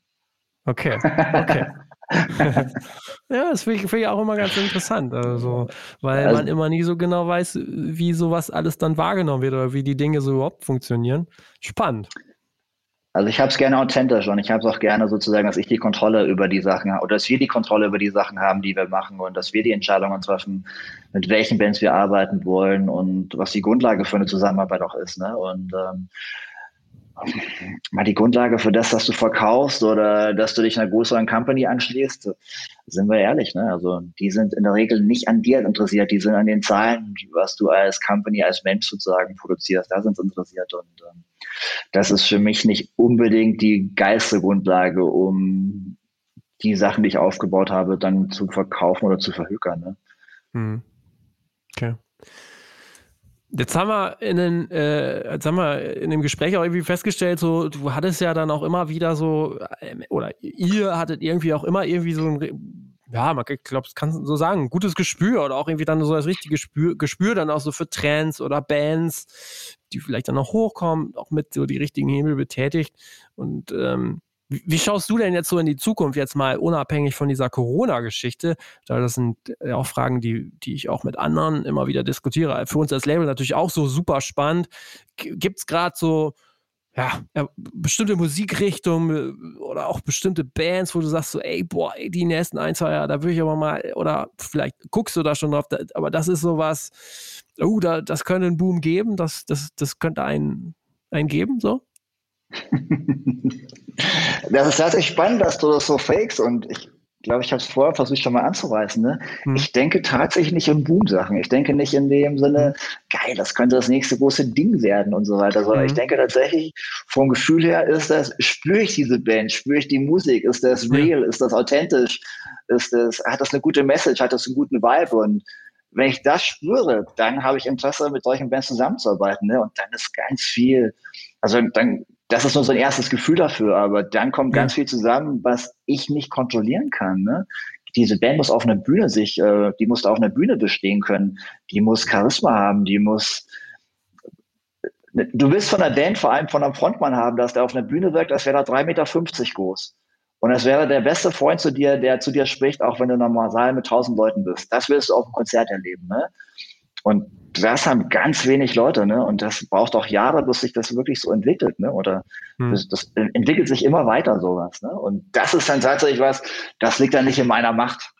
Okay, okay. [laughs] ja, das finde ich, find ich, auch immer ganz interessant, also, weil also, man immer nie so genau weiß, wie sowas alles dann wahrgenommen wird oder wie die Dinge so überhaupt funktionieren. Spannend. Also ich habe es gerne authentisch und ich habe es auch gerne sozusagen, dass ich die Kontrolle über die Sachen habe oder dass wir die Kontrolle über die Sachen haben, die wir machen und dass wir die Entscheidungen treffen, mit welchen Bands wir arbeiten wollen und was die Grundlage für eine Zusammenarbeit auch ist. Ne? Und ähm, mal die Grundlage für das, dass du verkaufst oder dass du dich einer größeren Company anschließt, sind wir ehrlich, ne? Also die sind in der Regel nicht an dir interessiert, die sind an den Zahlen, was du als Company, als Mensch sozusagen produzierst, da sind sie interessiert und ähm, das ist für mich nicht unbedingt die geilste Grundlage, um die Sachen, die ich aufgebaut habe, dann zu verkaufen oder zu verhökern. Ne? Hm. Okay. Jetzt haben wir in den, äh, jetzt haben wir in dem Gespräch auch irgendwie festgestellt, so, du hattest ja dann auch immer wieder so, äh, oder ihr hattet irgendwie auch immer irgendwie so ein, ja, man glaube, das kann so sagen, gutes Gespür oder auch irgendwie dann so das richtige Gespür, Gespür dann auch so für Trends oder Bands, die vielleicht dann noch hochkommen, auch mit so die richtigen Hebel betätigt. Und ähm, Wie schaust du denn jetzt so in die Zukunft, jetzt mal unabhängig von dieser Corona-Geschichte? Das sind ja auch Fragen, die, die ich auch mit anderen immer wieder diskutiere. Für uns als Label natürlich auch so super spannend. Gibt es gerade so ja, bestimmte Musikrichtungen äh, oder auch bestimmte Bands, wo du sagst so, ey, boah, ey, die nächsten ein, zwei Jahre, da würde ich aber mal, oder vielleicht guckst du da schon drauf, aber das ist sowas, oh, da, das könnte einen Boom geben, das, das, das könnte einen, einen geben, so? [laughs] das ist tatsächlich spannend, dass du das so fakest und ich glaube, ich habe es vorher versucht schon mal anzureißen. Ne? Hm. Ich denke tatsächlich nicht in Boom-Sachen. Ich denke nicht in dem Sinne, hm. geil, das könnte das nächste große Ding werden und so weiter, sondern hm. ich denke tatsächlich, vom Gefühl her ist das, spüre ich diese Band, spüre ich die Musik, ist das real, ist das authentisch, ist das, hat das eine gute Message, hat das einen guten Vibe und wenn ich das spüre, dann habe ich Interesse, mit solchen Bands zusammenzuarbeiten. Ne? Und dann ist ganz viel, also dann das ist nur so ein erstes Gefühl dafür, aber dann kommt ganz viel zusammen, was ich nicht kontrollieren kann. Ne? Diese Band muss auf einer Bühne sich, äh, die muss auf einer Bühne bestehen können, die muss Charisma haben, die muss Du willst von der Band vor allem von einem Frontmann haben, dass der auf einer Bühne wirkt, als wäre er 3,50 Meter groß. Und es wäre der beste Freund zu dir, der zu dir spricht, auch wenn du Saal mit tausend Leuten bist. Das willst du auf dem Konzert erleben. Ne? Und das haben ganz wenig Leute, ne? Und das braucht auch Jahre, bis sich das wirklich so entwickelt, ne? Oder hm. das, das, entwickelt sich immer weiter sowas, ne? Und das ist dann tatsächlich was, das liegt dann nicht in meiner Macht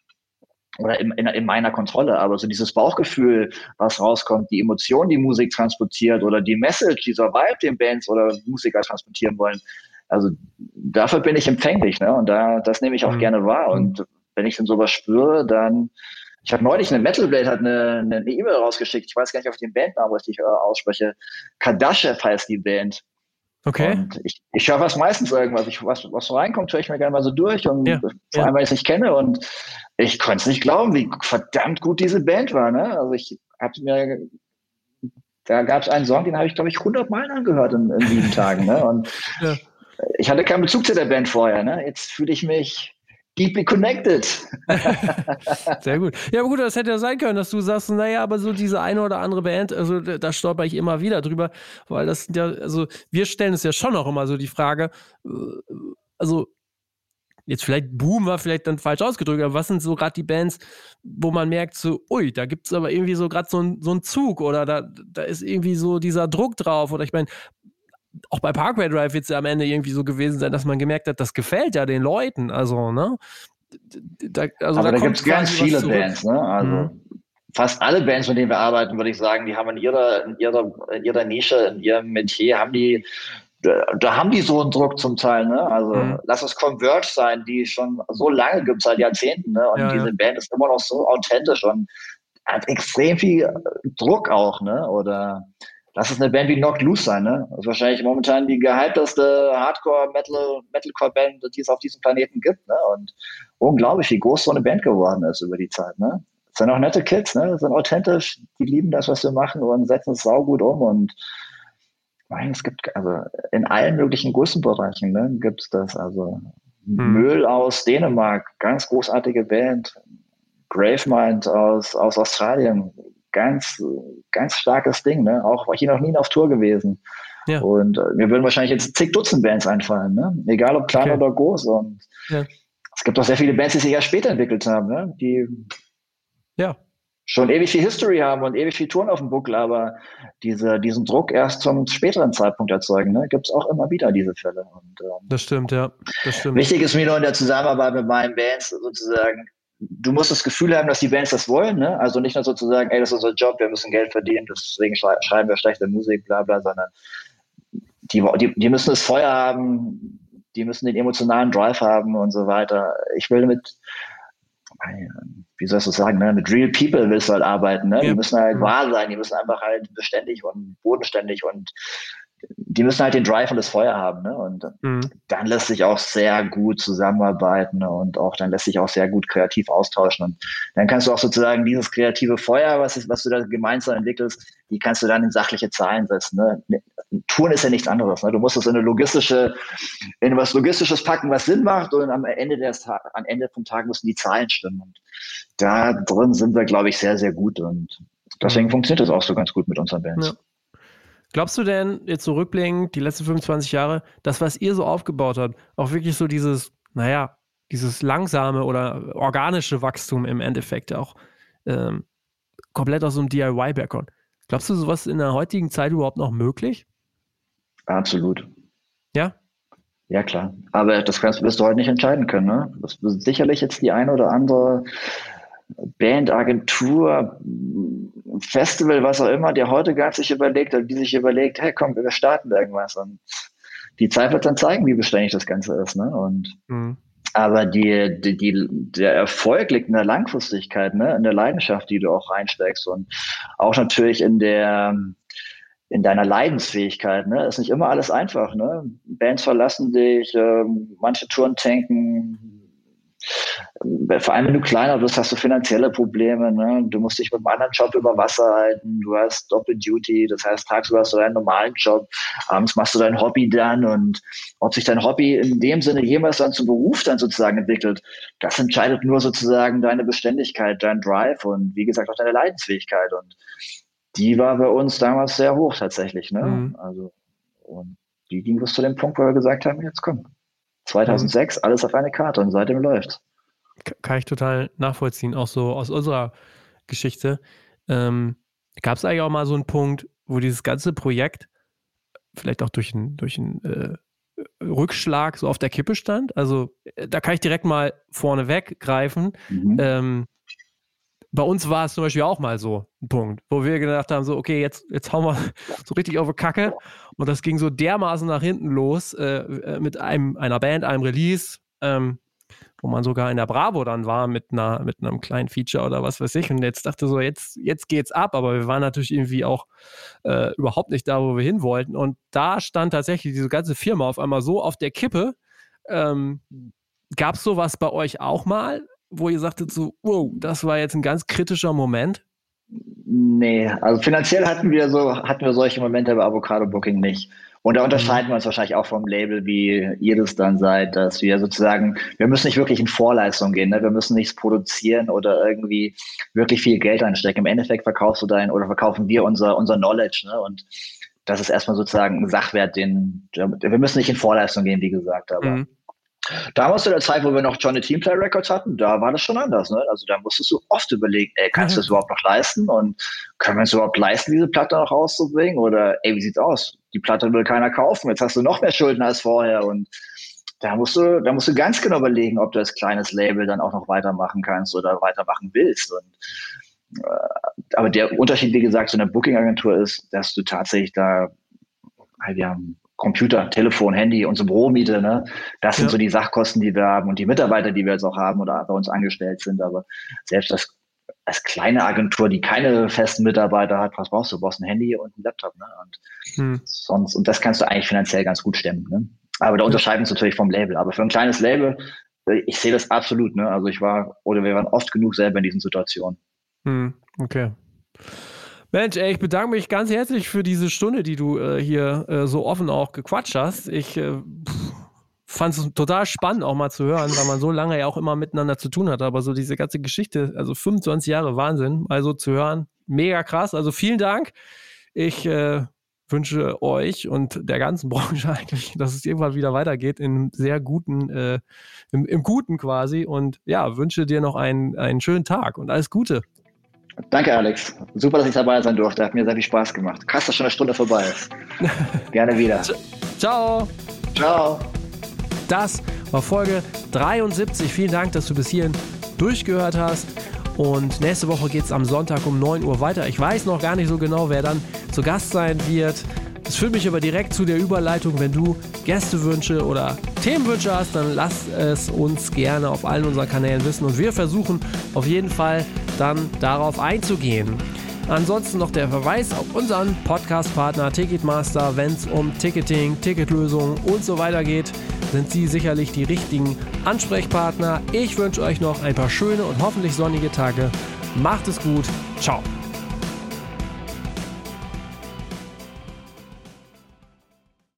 oder in, in, in meiner Kontrolle, aber so dieses Bauchgefühl, was rauskommt, die Emotion, die Musik transportiert oder die Message, dieser Vibe, den Bands oder Musiker transportieren wollen, also dafür bin ich empfänglich, ne? Und da, das nehme ich auch hm. gerne wahr. Und wenn ich dann sowas spüre, dann ich habe neulich eine Metal Blade hat eine E-Mail e rausgeschickt. Ich weiß gar nicht, ob ich den Bandnamen richtig äh, ausspreche. Kardashev heißt die Band. Okay. Und ich, ich höre was meistens irgendwas. Ich, was, was so reinkommt, höre ich mir gerne mal so durch und ja, vor allem, weil ich es nicht kenne. Und ich konnte es nicht glauben, wie verdammt gut diese Band war. Ne? Also ich habe mir, da gab es einen Song, den habe ich, glaube ich, 100 Mal angehört in, in sieben Tagen. Ne? Und ja. ich hatte keinen Bezug zu der Band vorher. Ne? Jetzt fühle ich mich deeply connected. [laughs] Sehr gut. Ja, gut, das hätte ja sein können, dass du sagst, naja, aber so diese eine oder andere Band, also da stolper ich immer wieder drüber, weil das ja, also wir stellen es ja schon auch immer so die Frage, äh, also jetzt vielleicht Boom war vielleicht dann falsch ausgedrückt, aber was sind so gerade die Bands, wo man merkt so, ui, da gibt es aber irgendwie so gerade so, ein, so einen Zug oder da, da ist irgendwie so dieser Druck drauf oder ich meine, auch bei Parkway Drive wird es ja am Ende irgendwie so gewesen sein, dass man gemerkt hat, das gefällt ja den Leuten. Also, ne? Da, also Aber da, da gibt es ganz viele Bands, ne? Also mhm. fast alle Bands, mit denen wir arbeiten, würde ich sagen, die haben in ihrer, in ihrer, in ihrer Nische, in ihrem Metier, haben die da, da, haben die so einen Druck zum Teil, ne? Also mhm. lass es Converge sein, die schon so lange gibt, seit Jahrzehnten, ne? Und ja, diese ja. Band ist immer noch so authentisch und hat extrem viel Druck auch, ne? Oder lass es eine Band wie Knocked Loose sein, ne? Das ist wahrscheinlich momentan die gehypteste Hardcore-Metal, Metalcore-Band, die es auf diesem Planeten gibt, ne? Und unglaublich, wie groß so eine Band geworden ist über die Zeit, ne? Das sind auch nette Kids, ne? Das sind authentisch, die lieben das, was wir machen und setzen es saugut um und nein, es gibt also in allen möglichen Größenbereichen, ne, gibt es das. Also hm. Müll aus Dänemark, ganz großartige Band. Gravemind aus, aus Australien, ganz, ganz starkes Ding, ne? Auch war hier noch nie auf Tour gewesen. Ja. Und äh, mir würden wahrscheinlich jetzt zig Dutzend Bands einfallen, ne? Egal ob klein okay. oder groß. Und ja. es gibt auch sehr viele Bands, die sich erst später entwickelt haben, ne? Die ja. schon ewig viel History haben und ewig viel Touren auf dem Buckel, aber diese, diesen Druck erst zum späteren Zeitpunkt erzeugen, ne? Gibt es auch immer wieder diese Fälle. Und, ähm, das stimmt, ja. Das stimmt. Wichtig ist mir nur in der Zusammenarbeit mit meinen Bands sozusagen, du musst das Gefühl haben, dass die Bands das wollen, ne? Also nicht nur sozusagen, ey, das ist unser Job, wir müssen Geld verdienen, deswegen schreiben wir schlechte Musik, bla bla, sondern die, die, die müssen das Feuer haben, die müssen den emotionalen Drive haben und so weiter. Ich will mit, wie soll ich das sagen, ne? mit real people willst du halt arbeiten, ne? Ja. Die müssen halt wahr sein, die müssen einfach halt beständig und bodenständig und die müssen halt den Drive und das Feuer haben. Ne? Und mhm. dann lässt sich auch sehr gut zusammenarbeiten und auch dann lässt sich auch sehr gut kreativ austauschen. Und dann kannst du auch sozusagen dieses kreative Feuer, was, ist, was du da gemeinsam entwickelst, die kannst du dann in sachliche Zahlen setzen. Ne? Tun ist ja nichts anderes. Ne? Du musst es in eine logistische, in was Logistisches packen, was Sinn macht und am Ende des am Ende vom Tag müssen die Zahlen stimmen. Und da drin sind wir, glaube ich, sehr, sehr gut und deswegen mhm. funktioniert das auch so ganz gut mit unseren Bands. Ja. Glaubst du denn, jetzt zurückblickend, die letzten 25 Jahre, das, was ihr so aufgebaut habt, auch wirklich so dieses, naja, dieses langsame oder organische Wachstum im Endeffekt auch ähm, komplett aus so einem DIY-Background. Glaubst du, sowas in der heutigen Zeit überhaupt noch möglich? Absolut. Ja? Ja, klar. Aber das kannst, wirst du heute nicht entscheiden können. Ne? Das wird sicherlich jetzt die eine oder andere Band, Agentur, Festival, was auch immer, der heute gar sich überlegt oder die sich überlegt, hey, komm, wir starten irgendwas. Und die Zeit wird dann zeigen, wie beständig das Ganze ist. Ne? Und mhm. Aber die, die, die, der Erfolg liegt in der Langfristigkeit, ne? in der Leidenschaft, die du auch reinsteckst und auch natürlich in der in deiner Leidensfähigkeit. Ne? Ist nicht immer alles einfach. Ne? Bands verlassen dich, äh, manche Touren tanken, vor allem wenn du kleiner bist, hast du finanzielle Probleme. Ne? Du musst dich mit einem anderen Job über Wasser halten. Du hast Doppel-Duty. Das heißt, tagsüber hast du deinen normalen Job. Abends machst du dein Hobby dann. Und ob sich dein Hobby in dem Sinne jemals dann zum Beruf dann sozusagen entwickelt, das entscheidet nur sozusagen deine Beständigkeit, dein Drive und wie gesagt auch deine Leidensfähigkeit. Und die war bei uns damals sehr hoch tatsächlich. Ne? Mhm. Also, und die ging bis zu dem Punkt, wo wir gesagt haben, jetzt komm. 2006, mhm. alles auf eine Karte und seitdem läuft. Kann ich total nachvollziehen, auch so aus unserer Geschichte. Ähm, Gab es eigentlich auch mal so einen Punkt, wo dieses ganze Projekt vielleicht auch durch einen durch äh, Rückschlag so auf der Kippe stand? Also äh, da kann ich direkt mal vorne weggreifen. Mhm. Ähm, bei uns war es zum Beispiel auch mal so ein Punkt, wo wir gedacht haben, so, okay, jetzt, jetzt hauen wir [laughs] so richtig auf die Kacke. Und das ging so dermaßen nach hinten los äh, äh, mit einem, einer Band, einem Release, ähm, wo man sogar in der Bravo dann war mit einer, mit einem kleinen Feature oder was weiß ich. Und jetzt dachte so, jetzt, jetzt geht's ab, aber wir waren natürlich irgendwie auch äh, überhaupt nicht da, wo wir hin wollten. Und da stand tatsächlich diese ganze Firma auf einmal so auf der Kippe. Ähm, Gab es sowas bei euch auch mal? Wo ihr sagtet so, wow, das war jetzt ein ganz kritischer Moment? Nee, also finanziell hatten wir so, hatten wir solche Momente bei Avocado Booking nicht. Und da unterscheiden mhm. wir uns wahrscheinlich auch vom Label, wie ihr das dann seid, dass wir sozusagen, wir müssen nicht wirklich in Vorleistung gehen, ne? wir müssen nichts produzieren oder irgendwie wirklich viel Geld einstecken. Im Endeffekt verkaufst du dein oder verkaufen wir unser, unser Knowledge ne? und das ist erstmal sozusagen ein Sachwert, den wir müssen nicht in Vorleistung gehen, wie gesagt, aber mhm. Damals zu der Zeit, wo wir noch Johnny Teamplay Records hatten, da war das schon anders. Ne? Also da musstest du oft überlegen, ey, kannst du das überhaupt noch leisten? Und können wir es überhaupt leisten, diese Platte noch rauszubringen? Oder ey, wie sieht's aus? Die Platte will keiner kaufen, jetzt hast du noch mehr Schulden als vorher. Und da musst du, da musst du ganz genau überlegen, ob du als kleines Label dann auch noch weitermachen kannst oder weitermachen willst. Und, äh, aber der Unterschied, wie gesagt, zu einer Booking-Agentur ist, dass du tatsächlich da, wir haben Computer, Telefon, Handy, unsere Büromiete, ne? Das sind ja. so die Sachkosten, die wir haben und die Mitarbeiter, die wir jetzt auch haben oder bei uns angestellt sind. Aber selbst das, als kleine Agentur, die keine festen Mitarbeiter hat, was brauchst du? Du brauchst ein Handy und einen Laptop, ne? Und hm. sonst, und das kannst du eigentlich finanziell ganz gut stemmen, ne? Aber da unterscheiden wir uns natürlich vom Label. Aber für ein kleines Label, ich sehe das absolut, ne? Also ich war, oder wir waren oft genug selber in diesen Situationen. Hm. Okay. Mensch, ey, ich bedanke mich ganz herzlich für diese Stunde, die du äh, hier äh, so offen auch gequatscht hast. Ich äh, fand es total spannend auch mal zu hören, weil man so lange ja auch immer miteinander zu tun hat. Aber so diese ganze Geschichte, also 25 Jahre Wahnsinn, also zu hören, mega krass. Also vielen Dank. Ich äh, wünsche euch und der ganzen [laughs] Branche eigentlich, dass es irgendwann wieder weitergeht in sehr guten, äh, im, im Guten quasi. Und ja, wünsche dir noch einen, einen schönen Tag und alles Gute. Danke, Alex. Super, dass ich dabei sein durfte. Hat mir sehr viel Spaß gemacht. Krass, dass schon eine Stunde vorbei ist. [laughs] Gerne wieder. Ciao. Ciao. Das war Folge 73. Vielen Dank, dass du bis hierhin durchgehört hast. Und nächste Woche geht es am Sonntag um 9 Uhr weiter. Ich weiß noch gar nicht so genau, wer dann zu Gast sein wird. Das führt mich aber direkt zu der Überleitung. Wenn du Gästewünsche oder Themenwünsche hast, dann lass es uns gerne auf allen unseren Kanälen wissen und wir versuchen auf jeden Fall dann darauf einzugehen. Ansonsten noch der Verweis auf unseren Podcast-Partner Ticketmaster. Wenn es um Ticketing, Ticketlösungen und so weiter geht, sind Sie sicherlich die richtigen Ansprechpartner. Ich wünsche euch noch ein paar schöne und hoffentlich sonnige Tage. Macht es gut. Ciao.